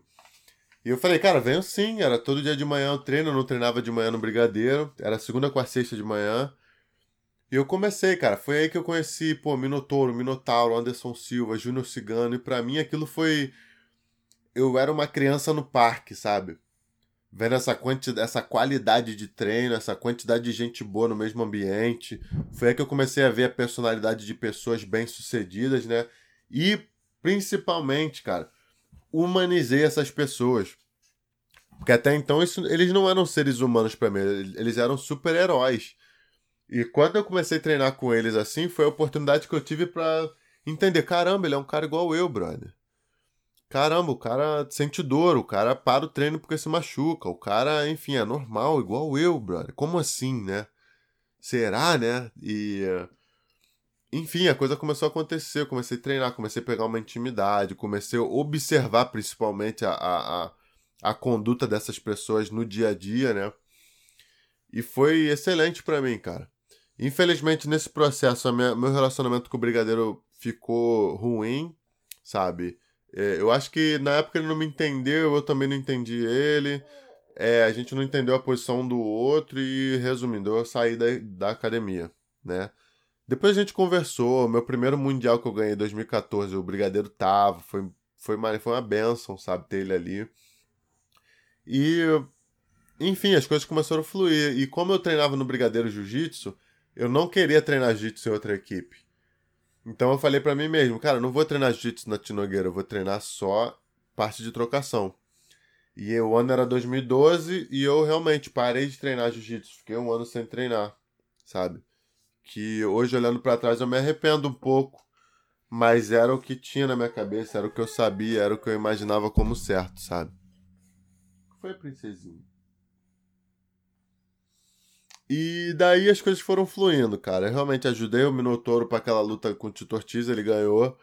e eu falei, cara, venho sim. Era todo dia de manhã o treino, eu não treinava de manhã no Brigadeiro. Era segunda, quarta, sexta de manhã. E eu comecei, cara. Foi aí que eu conheci, pô, Minotouro, Minotauro, Anderson Silva, Júnior Cigano. E para mim aquilo foi... Eu era uma criança no parque, sabe? vendo essa, quantidade, essa qualidade de treino, essa quantidade de gente boa no mesmo ambiente. Foi aí que eu comecei a ver a personalidade de pessoas bem-sucedidas, né? E, principalmente, cara, humanizei essas pessoas. Porque até então isso, eles não eram seres humanos para mim, eles eram super-heróis. E quando eu comecei a treinar com eles assim, foi a oportunidade que eu tive para entender: caramba, ele é um cara igual eu, brother. Caramba, o cara sente dor, o cara para o treino porque se machuca, o cara, enfim, é normal, igual eu, brother. Como assim, né? Será, né? E, enfim, a coisa começou a acontecer. Eu comecei a treinar, comecei a pegar uma intimidade, comecei a observar principalmente a, a, a, a conduta dessas pessoas no dia a dia, né? E foi excelente para mim, cara. Infelizmente, nesse processo, minha, meu relacionamento com o Brigadeiro ficou ruim, sabe? É, eu acho que na época ele não me entendeu, eu também não entendi ele. É, a gente não entendeu a posição do outro e, resumindo, eu saí da, da academia, né? Depois a gente conversou, meu primeiro mundial que eu ganhei em 2014, o Brigadeiro tava, foi, foi, uma, foi uma benção, sabe, ter ele ali. E, enfim, as coisas começaram a fluir. E como eu treinava no Brigadeiro Jiu-Jitsu, eu não queria treinar Jiu-Jitsu em outra equipe. Então eu falei para mim mesmo, cara, eu não vou treinar Jiu-Jitsu na Tinogueira, eu vou treinar só parte de trocação. E o ano era 2012 e eu realmente parei de treinar jiu-jitsu. Fiquei um ano sem treinar, sabe? Que hoje, olhando para trás, eu me arrependo um pouco. Mas era o que tinha na minha cabeça, era o que eu sabia, era o que eu imaginava como certo, sabe? Foi, princesinha. E daí as coisas foram fluindo, cara. Eu realmente ajudei o Minotouro para aquela luta com o Tito Ortiz, ele ganhou.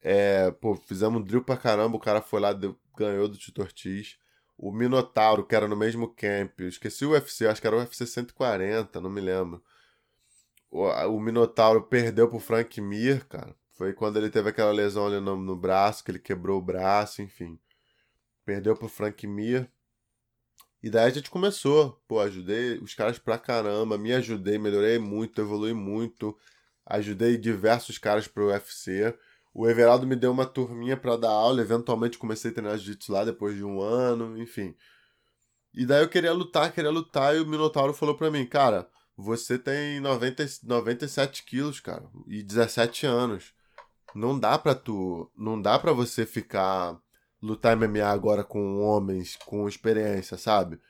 É, pô, fizemos um drill pra caramba, o cara foi lá, deu, ganhou do Tito Ortiz. O Minotauro, que era no mesmo camp, esqueci o UFC, acho que era o UFC 140, não me lembro. O, o Minotauro perdeu pro Frank Mir, cara. Foi quando ele teve aquela lesão ali no, no braço, que ele quebrou o braço, enfim. Perdeu pro Frank Mir. E daí a gente começou. Pô, ajudei os caras pra caramba, me ajudei, melhorei muito, evolui muito. Ajudei diversos caras pro UFC. O Everaldo me deu uma turminha para dar aula, eventualmente comecei a treinar jiu-jitsu lá depois de um ano, enfim. E daí eu queria lutar, queria lutar, e o Minotauro falou pra mim, cara, você tem 90, 97 quilos, cara, e 17 anos. Não dá pra tu. Não dá pra você ficar. lutar MMA agora com homens com experiência, sabe?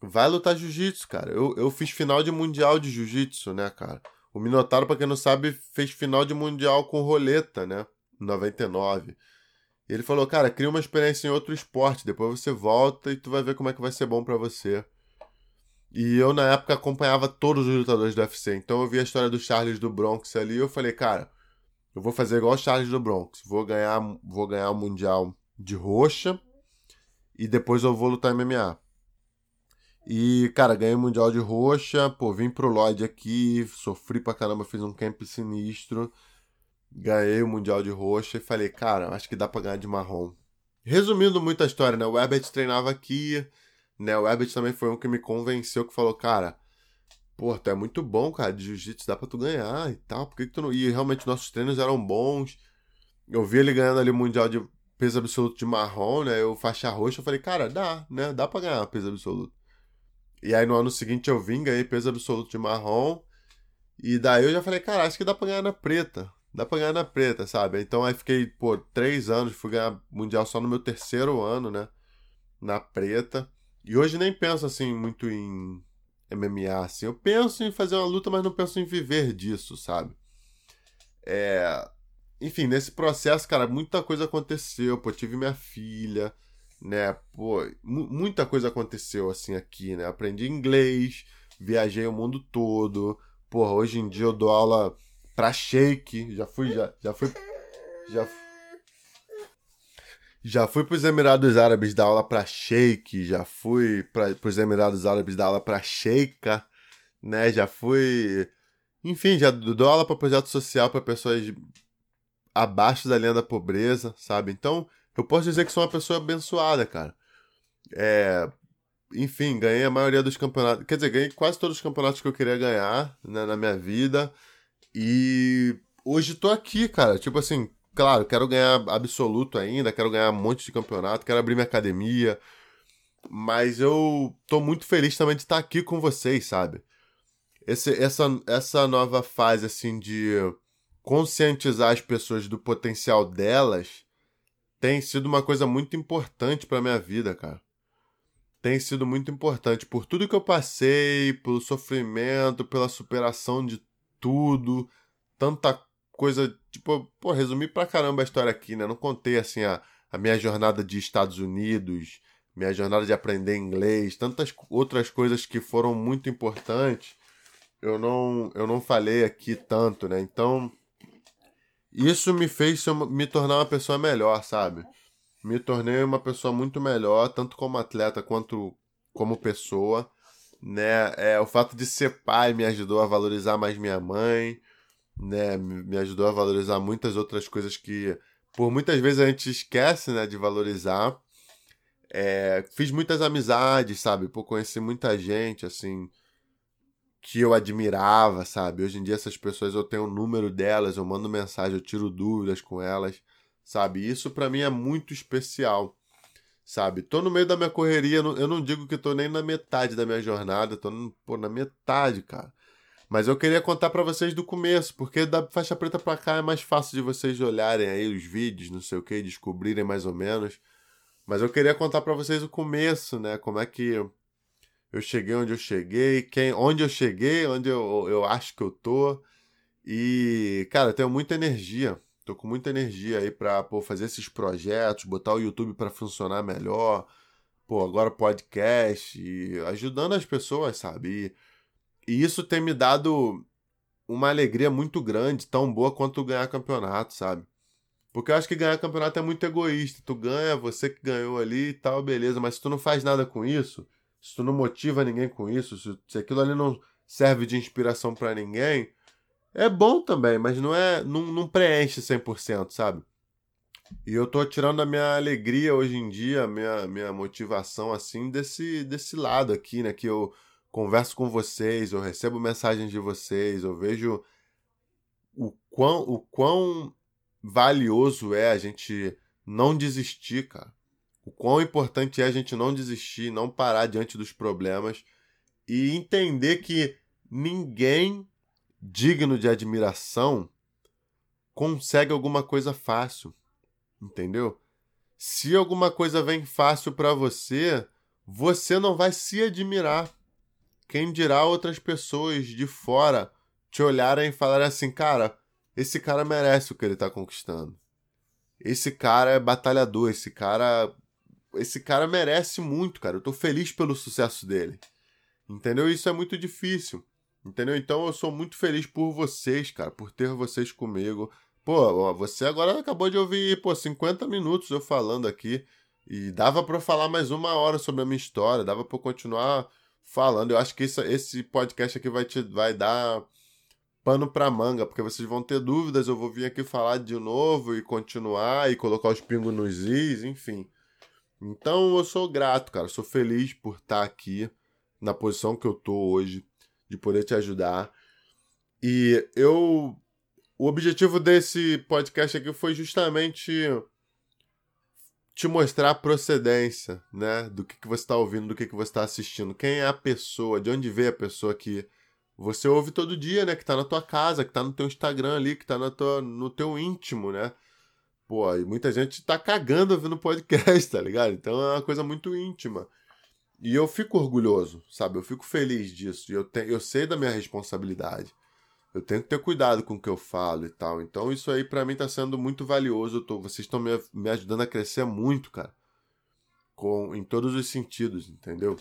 Vai lutar jiu-jitsu, cara. Eu, eu fiz final de mundial de jiu-jitsu, né, cara? O Minotauro, pra quem não sabe, fez final de mundial com roleta, né? 99. E ele falou, cara, cria uma experiência em outro esporte, depois você volta e tu vai ver como é que vai ser bom para você. E eu, na época, acompanhava todos os lutadores do UFC. Então eu vi a história do Charles do Bronx ali e eu falei, cara, eu vou fazer igual o Charles do Bronx. Vou ganhar, vou ganhar o Mundial de roxa e depois eu vou lutar MMA. E, cara, ganhei o Mundial de roxa, pô, vim pro Lloyd aqui, sofri pra caramba, fiz um camp sinistro ganhei o Mundial de Roxa e falei, cara, acho que dá pra ganhar de marrom. Resumindo muito a história, né? O Herbert treinava aqui, né? O Herbert também foi um que me convenceu, que falou, cara, pô, tu é muito bom, cara, de jiu-jitsu, dá pra tu ganhar e tal, por que, que tu não... E realmente nossos treinos eram bons, eu vi ele ganhando ali o Mundial de peso absoluto de marrom, né? Eu faixa roxa, eu falei, cara, dá, né? Dá pra ganhar peso absoluto. E aí no ano seguinte eu vim, ganhei peso absoluto de marrom, e daí eu já falei, cara, acho que dá pra ganhar na preta dá pra ganhar na preta, sabe? Então aí fiquei, pô, três anos, fui ganhar mundial só no meu terceiro ano, né? Na preta. E hoje nem penso assim muito em MMA, assim. Eu penso em fazer uma luta, mas não penso em viver disso, sabe? É. Enfim, nesse processo, cara, muita coisa aconteceu. Pô, tive minha filha, né? Pô, muita coisa aconteceu assim aqui, né? Aprendi inglês, viajei o mundo todo. Porra, hoje em dia eu dou aula pra Sheik, já fui, já, já fui, já já fui pros Emirados Árabes dar aula pra Sheik, já fui para pros Emirados Árabes dar aula pra Sheika, né, já fui, enfim, já dou aula para projeto social para pessoas abaixo da linha da pobreza, sabe? Então, eu posso dizer que sou uma pessoa abençoada, cara. É, enfim, ganhei a maioria dos campeonatos. Quer dizer, ganhei quase todos os campeonatos que eu queria ganhar né, na minha vida. E hoje tô aqui, cara. Tipo assim, claro, quero ganhar absoluto ainda, quero ganhar um monte de campeonato, quero abrir minha academia. Mas eu tô muito feliz também de estar aqui com vocês, sabe? Esse, essa, essa nova fase, assim, de conscientizar as pessoas do potencial delas tem sido uma coisa muito importante para minha vida, cara. Tem sido muito importante por tudo que eu passei, pelo sofrimento, pela superação de tudo, tanta coisa. Tipo, pô, resumi pra caramba a história aqui, né? Não contei assim a, a minha jornada de Estados Unidos, minha jornada de aprender inglês, tantas outras coisas que foram muito importantes. eu não, eu não falei aqui tanto, né? Então, isso me fez me tornar uma pessoa melhor, sabe? Me tornei uma pessoa muito melhor, tanto como atleta quanto como pessoa, né? É, o fato de ser pai me ajudou a valorizar mais minha mãe, né? Me ajudou a valorizar muitas outras coisas que, por muitas vezes, a gente esquece, né? De valorizar. É, fiz muitas amizades, sabe? Pô, conheci muita gente, assim, que eu admirava, sabe? Hoje em dia essas pessoas eu tenho o número delas, eu mando mensagem, eu tiro dúvidas com elas, sabe? Isso para mim é muito especial, sabe? Tô no meio da minha correria, eu não digo que tô nem na metade da minha jornada, tô no, pô, na metade, cara. Mas eu queria contar para vocês do começo, porque da faixa preta pra cá é mais fácil de vocês olharem aí os vídeos, não sei o que, descobrirem mais ou menos. Mas eu queria contar para vocês o começo, né? Como é que eu cheguei onde eu cheguei, quem, onde eu cheguei, onde eu, eu acho que eu tô. E, cara, eu tenho muita energia. Tô com muita energia aí pra pô, fazer esses projetos, botar o YouTube para funcionar melhor. Pô, agora podcast, ajudando as pessoas, sabe? E, e isso tem me dado uma alegria muito grande, tão boa quanto ganhar campeonato, sabe? Porque eu acho que ganhar campeonato é muito egoísta. Tu ganha, você que ganhou ali e tal, beleza. Mas se tu não faz nada com isso, se tu não motiva ninguém com isso, se, se aquilo ali não serve de inspiração para ninguém, é bom também, mas não é não, não preenche 100%, sabe? E eu tô tirando a minha alegria hoje em dia, a minha, minha motivação, assim, desse, desse lado aqui, né? Que eu converso com vocês, eu recebo mensagens de vocês, eu vejo o quão, o quão valioso é a gente não desistir, cara o quão importante é a gente não desistir, não parar diante dos problemas e entender que ninguém digno de admiração consegue alguma coisa fácil, entendeu? Se alguma coisa vem fácil para você, você não vai se admirar. Quem dirá outras pessoas de fora te olharem e falarem assim, cara, esse cara merece o que ele tá conquistando. Esse cara é batalhador, esse cara esse cara merece muito, cara. Eu tô feliz pelo sucesso dele. Entendeu? Isso é muito difícil. Entendeu? Então eu sou muito feliz por vocês, cara, por ter vocês comigo. Pô, você agora acabou de ouvir, pô, 50 minutos eu falando aqui. E dava para falar mais uma hora sobre a minha história, dava para continuar falando. Eu acho que isso, esse podcast aqui vai te vai dar pano para manga, porque vocês vão ter dúvidas, eu vou vir aqui falar de novo e continuar e colocar os pingos nos is, enfim. Então eu sou grato, cara. Sou feliz por estar aqui na posição que eu tô hoje, de poder te ajudar. E eu. O objetivo desse podcast aqui foi justamente te mostrar a procedência, né? Do que, que você está ouvindo, do que, que você está assistindo. Quem é a pessoa, de onde veio a pessoa que você ouve todo dia, né? Que está na tua casa, que está no teu Instagram ali, que está no teu íntimo, né? Pô, e muita gente tá cagando ouvindo podcast, tá ligado? Então é uma coisa muito íntima. E eu fico orgulhoso, sabe? Eu fico feliz disso. E eu, te, eu sei da minha responsabilidade. Eu tenho que ter cuidado com o que eu falo e tal. Então isso aí para mim tá sendo muito valioso. Tô, vocês estão me, me ajudando a crescer muito, cara. Com, em todos os sentidos, entendeu?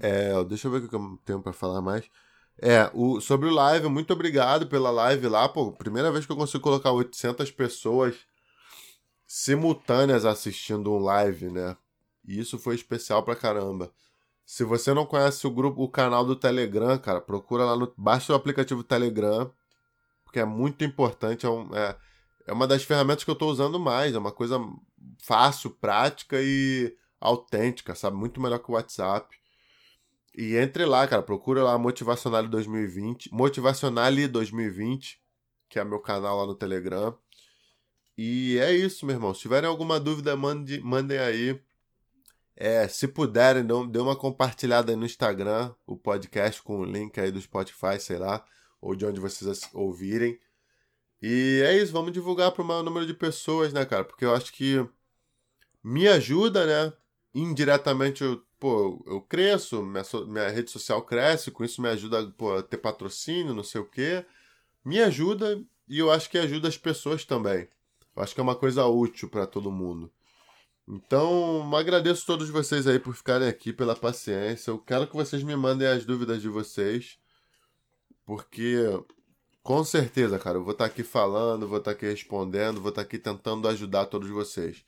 É, deixa eu ver o que eu tenho para falar mais. É, o, sobre o live, muito obrigado pela live lá. Pô, primeira vez que eu consigo colocar 800 pessoas simultâneas assistindo um live, né? E isso foi especial pra caramba. Se você não conhece o grupo, o canal do Telegram, cara, procura lá no. Baixa o aplicativo Telegram, porque é muito importante. É, um, é, é uma das ferramentas que eu tô usando mais. É uma coisa fácil, prática e autêntica, sabe? Muito melhor que o WhatsApp. E entre lá, cara, procura lá Motivacional 2020, Motivacional 2020, que é meu canal lá no Telegram. E é isso, meu irmão. Se tiverem alguma dúvida, mande, mandem aí. É, se puderem, dê uma compartilhada no Instagram, o podcast com o link aí do Spotify, sei lá, ou de onde vocês ouvirem. E é isso, vamos divulgar para o maior número de pessoas, né, cara? Porque eu acho que me ajuda, né? Indiretamente, eu, pô, eu cresço, minha, minha rede social cresce, com isso me ajuda pô, a ter patrocínio, não sei o quê. Me ajuda e eu acho que ajuda as pessoas também. Eu acho que é uma coisa útil para todo mundo. Então, agradeço a todos vocês aí por ficarem aqui, pela paciência. Eu quero que vocês me mandem as dúvidas de vocês. porque com certeza, cara, eu vou estar tá aqui falando, vou estar tá aqui respondendo, vou estar tá aqui tentando ajudar todos vocês.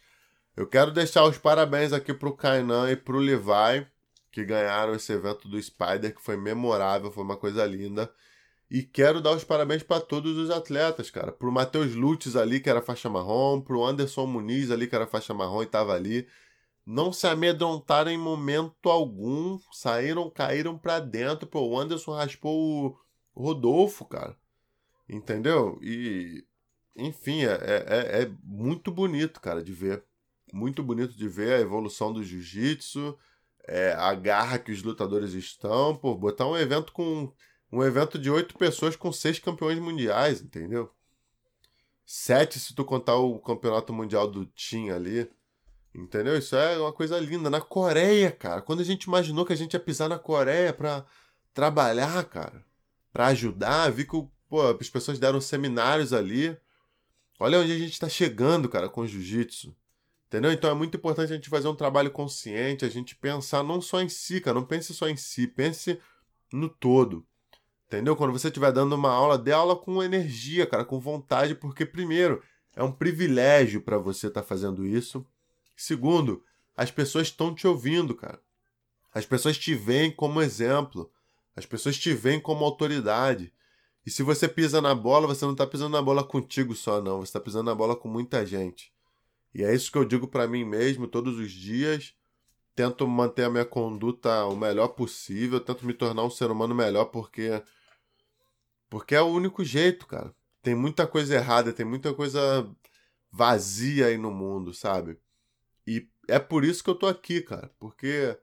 Eu quero deixar os parabéns aqui pro Kainan e pro Levi, que ganharam esse evento do Spider, que foi memorável, foi uma coisa linda. E quero dar os parabéns para todos os atletas, cara. Pro Matheus Lutz ali, que era faixa marrom, pro Anderson Muniz ali, que era faixa marrom e tava ali. Não se amedrontaram em momento algum, saíram, caíram para dentro. Pô, o Anderson raspou o Rodolfo, cara. Entendeu? E, enfim, é, é, é, é muito bonito, cara, de ver. Muito bonito de ver a evolução do jiu-jitsu, é, a garra que os lutadores estão. Pô, botar um evento com um evento de oito pessoas com seis campeões mundiais, entendeu? Sete se tu contar o campeonato mundial do Team ali. Entendeu? Isso é uma coisa linda. Na Coreia, cara. Quando a gente imaginou que a gente ia pisar na Coreia pra trabalhar, cara. Pra ajudar, vi que pô, as pessoas deram seminários ali. Olha onde a gente tá chegando, cara, com o jiu-jitsu. Entendeu? Então é muito importante a gente fazer um trabalho consciente, a gente pensar não só em si, cara. Não pense só em si, pense no todo. Entendeu? Quando você estiver dando uma aula, dê aula com energia, cara, com vontade, porque, primeiro, é um privilégio para você estar tá fazendo isso. Segundo, as pessoas estão te ouvindo, cara. As pessoas te veem como exemplo. As pessoas te veem como autoridade. E se você pisa na bola, você não está pisando na bola contigo só, não. Você está pisando na bola com muita gente. E é isso que eu digo para mim mesmo todos os dias. Tento manter a minha conduta o melhor possível. Tento me tornar um ser humano melhor porque porque é o único jeito, cara. Tem muita coisa errada, tem muita coisa vazia aí no mundo, sabe? E é por isso que eu tô aqui, cara. Porque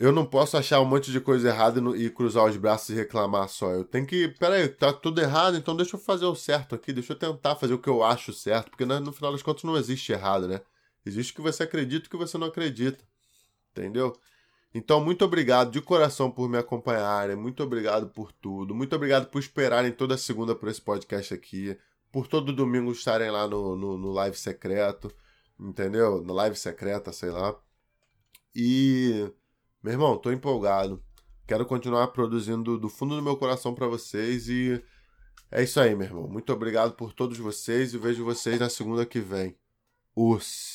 eu não posso achar um monte de coisa errada e cruzar os braços e reclamar só. Eu tenho que. Peraí, tá tudo errado, então deixa eu fazer o certo aqui, deixa eu tentar fazer o que eu acho certo. Porque no final das contas não existe errado, né? Existe o que você acredita e o que você não acredita. Entendeu? Então, muito obrigado de coração por me acompanharem, muito obrigado por tudo, muito obrigado por esperarem toda segunda por esse podcast aqui, por todo domingo estarem lá no, no, no live secreto, entendeu? No live secreta, sei lá. E, meu irmão, tô empolgado. Quero continuar produzindo do fundo do meu coração para vocês e é isso aí, meu irmão. Muito obrigado por todos vocês e vejo vocês na segunda que vem. Us.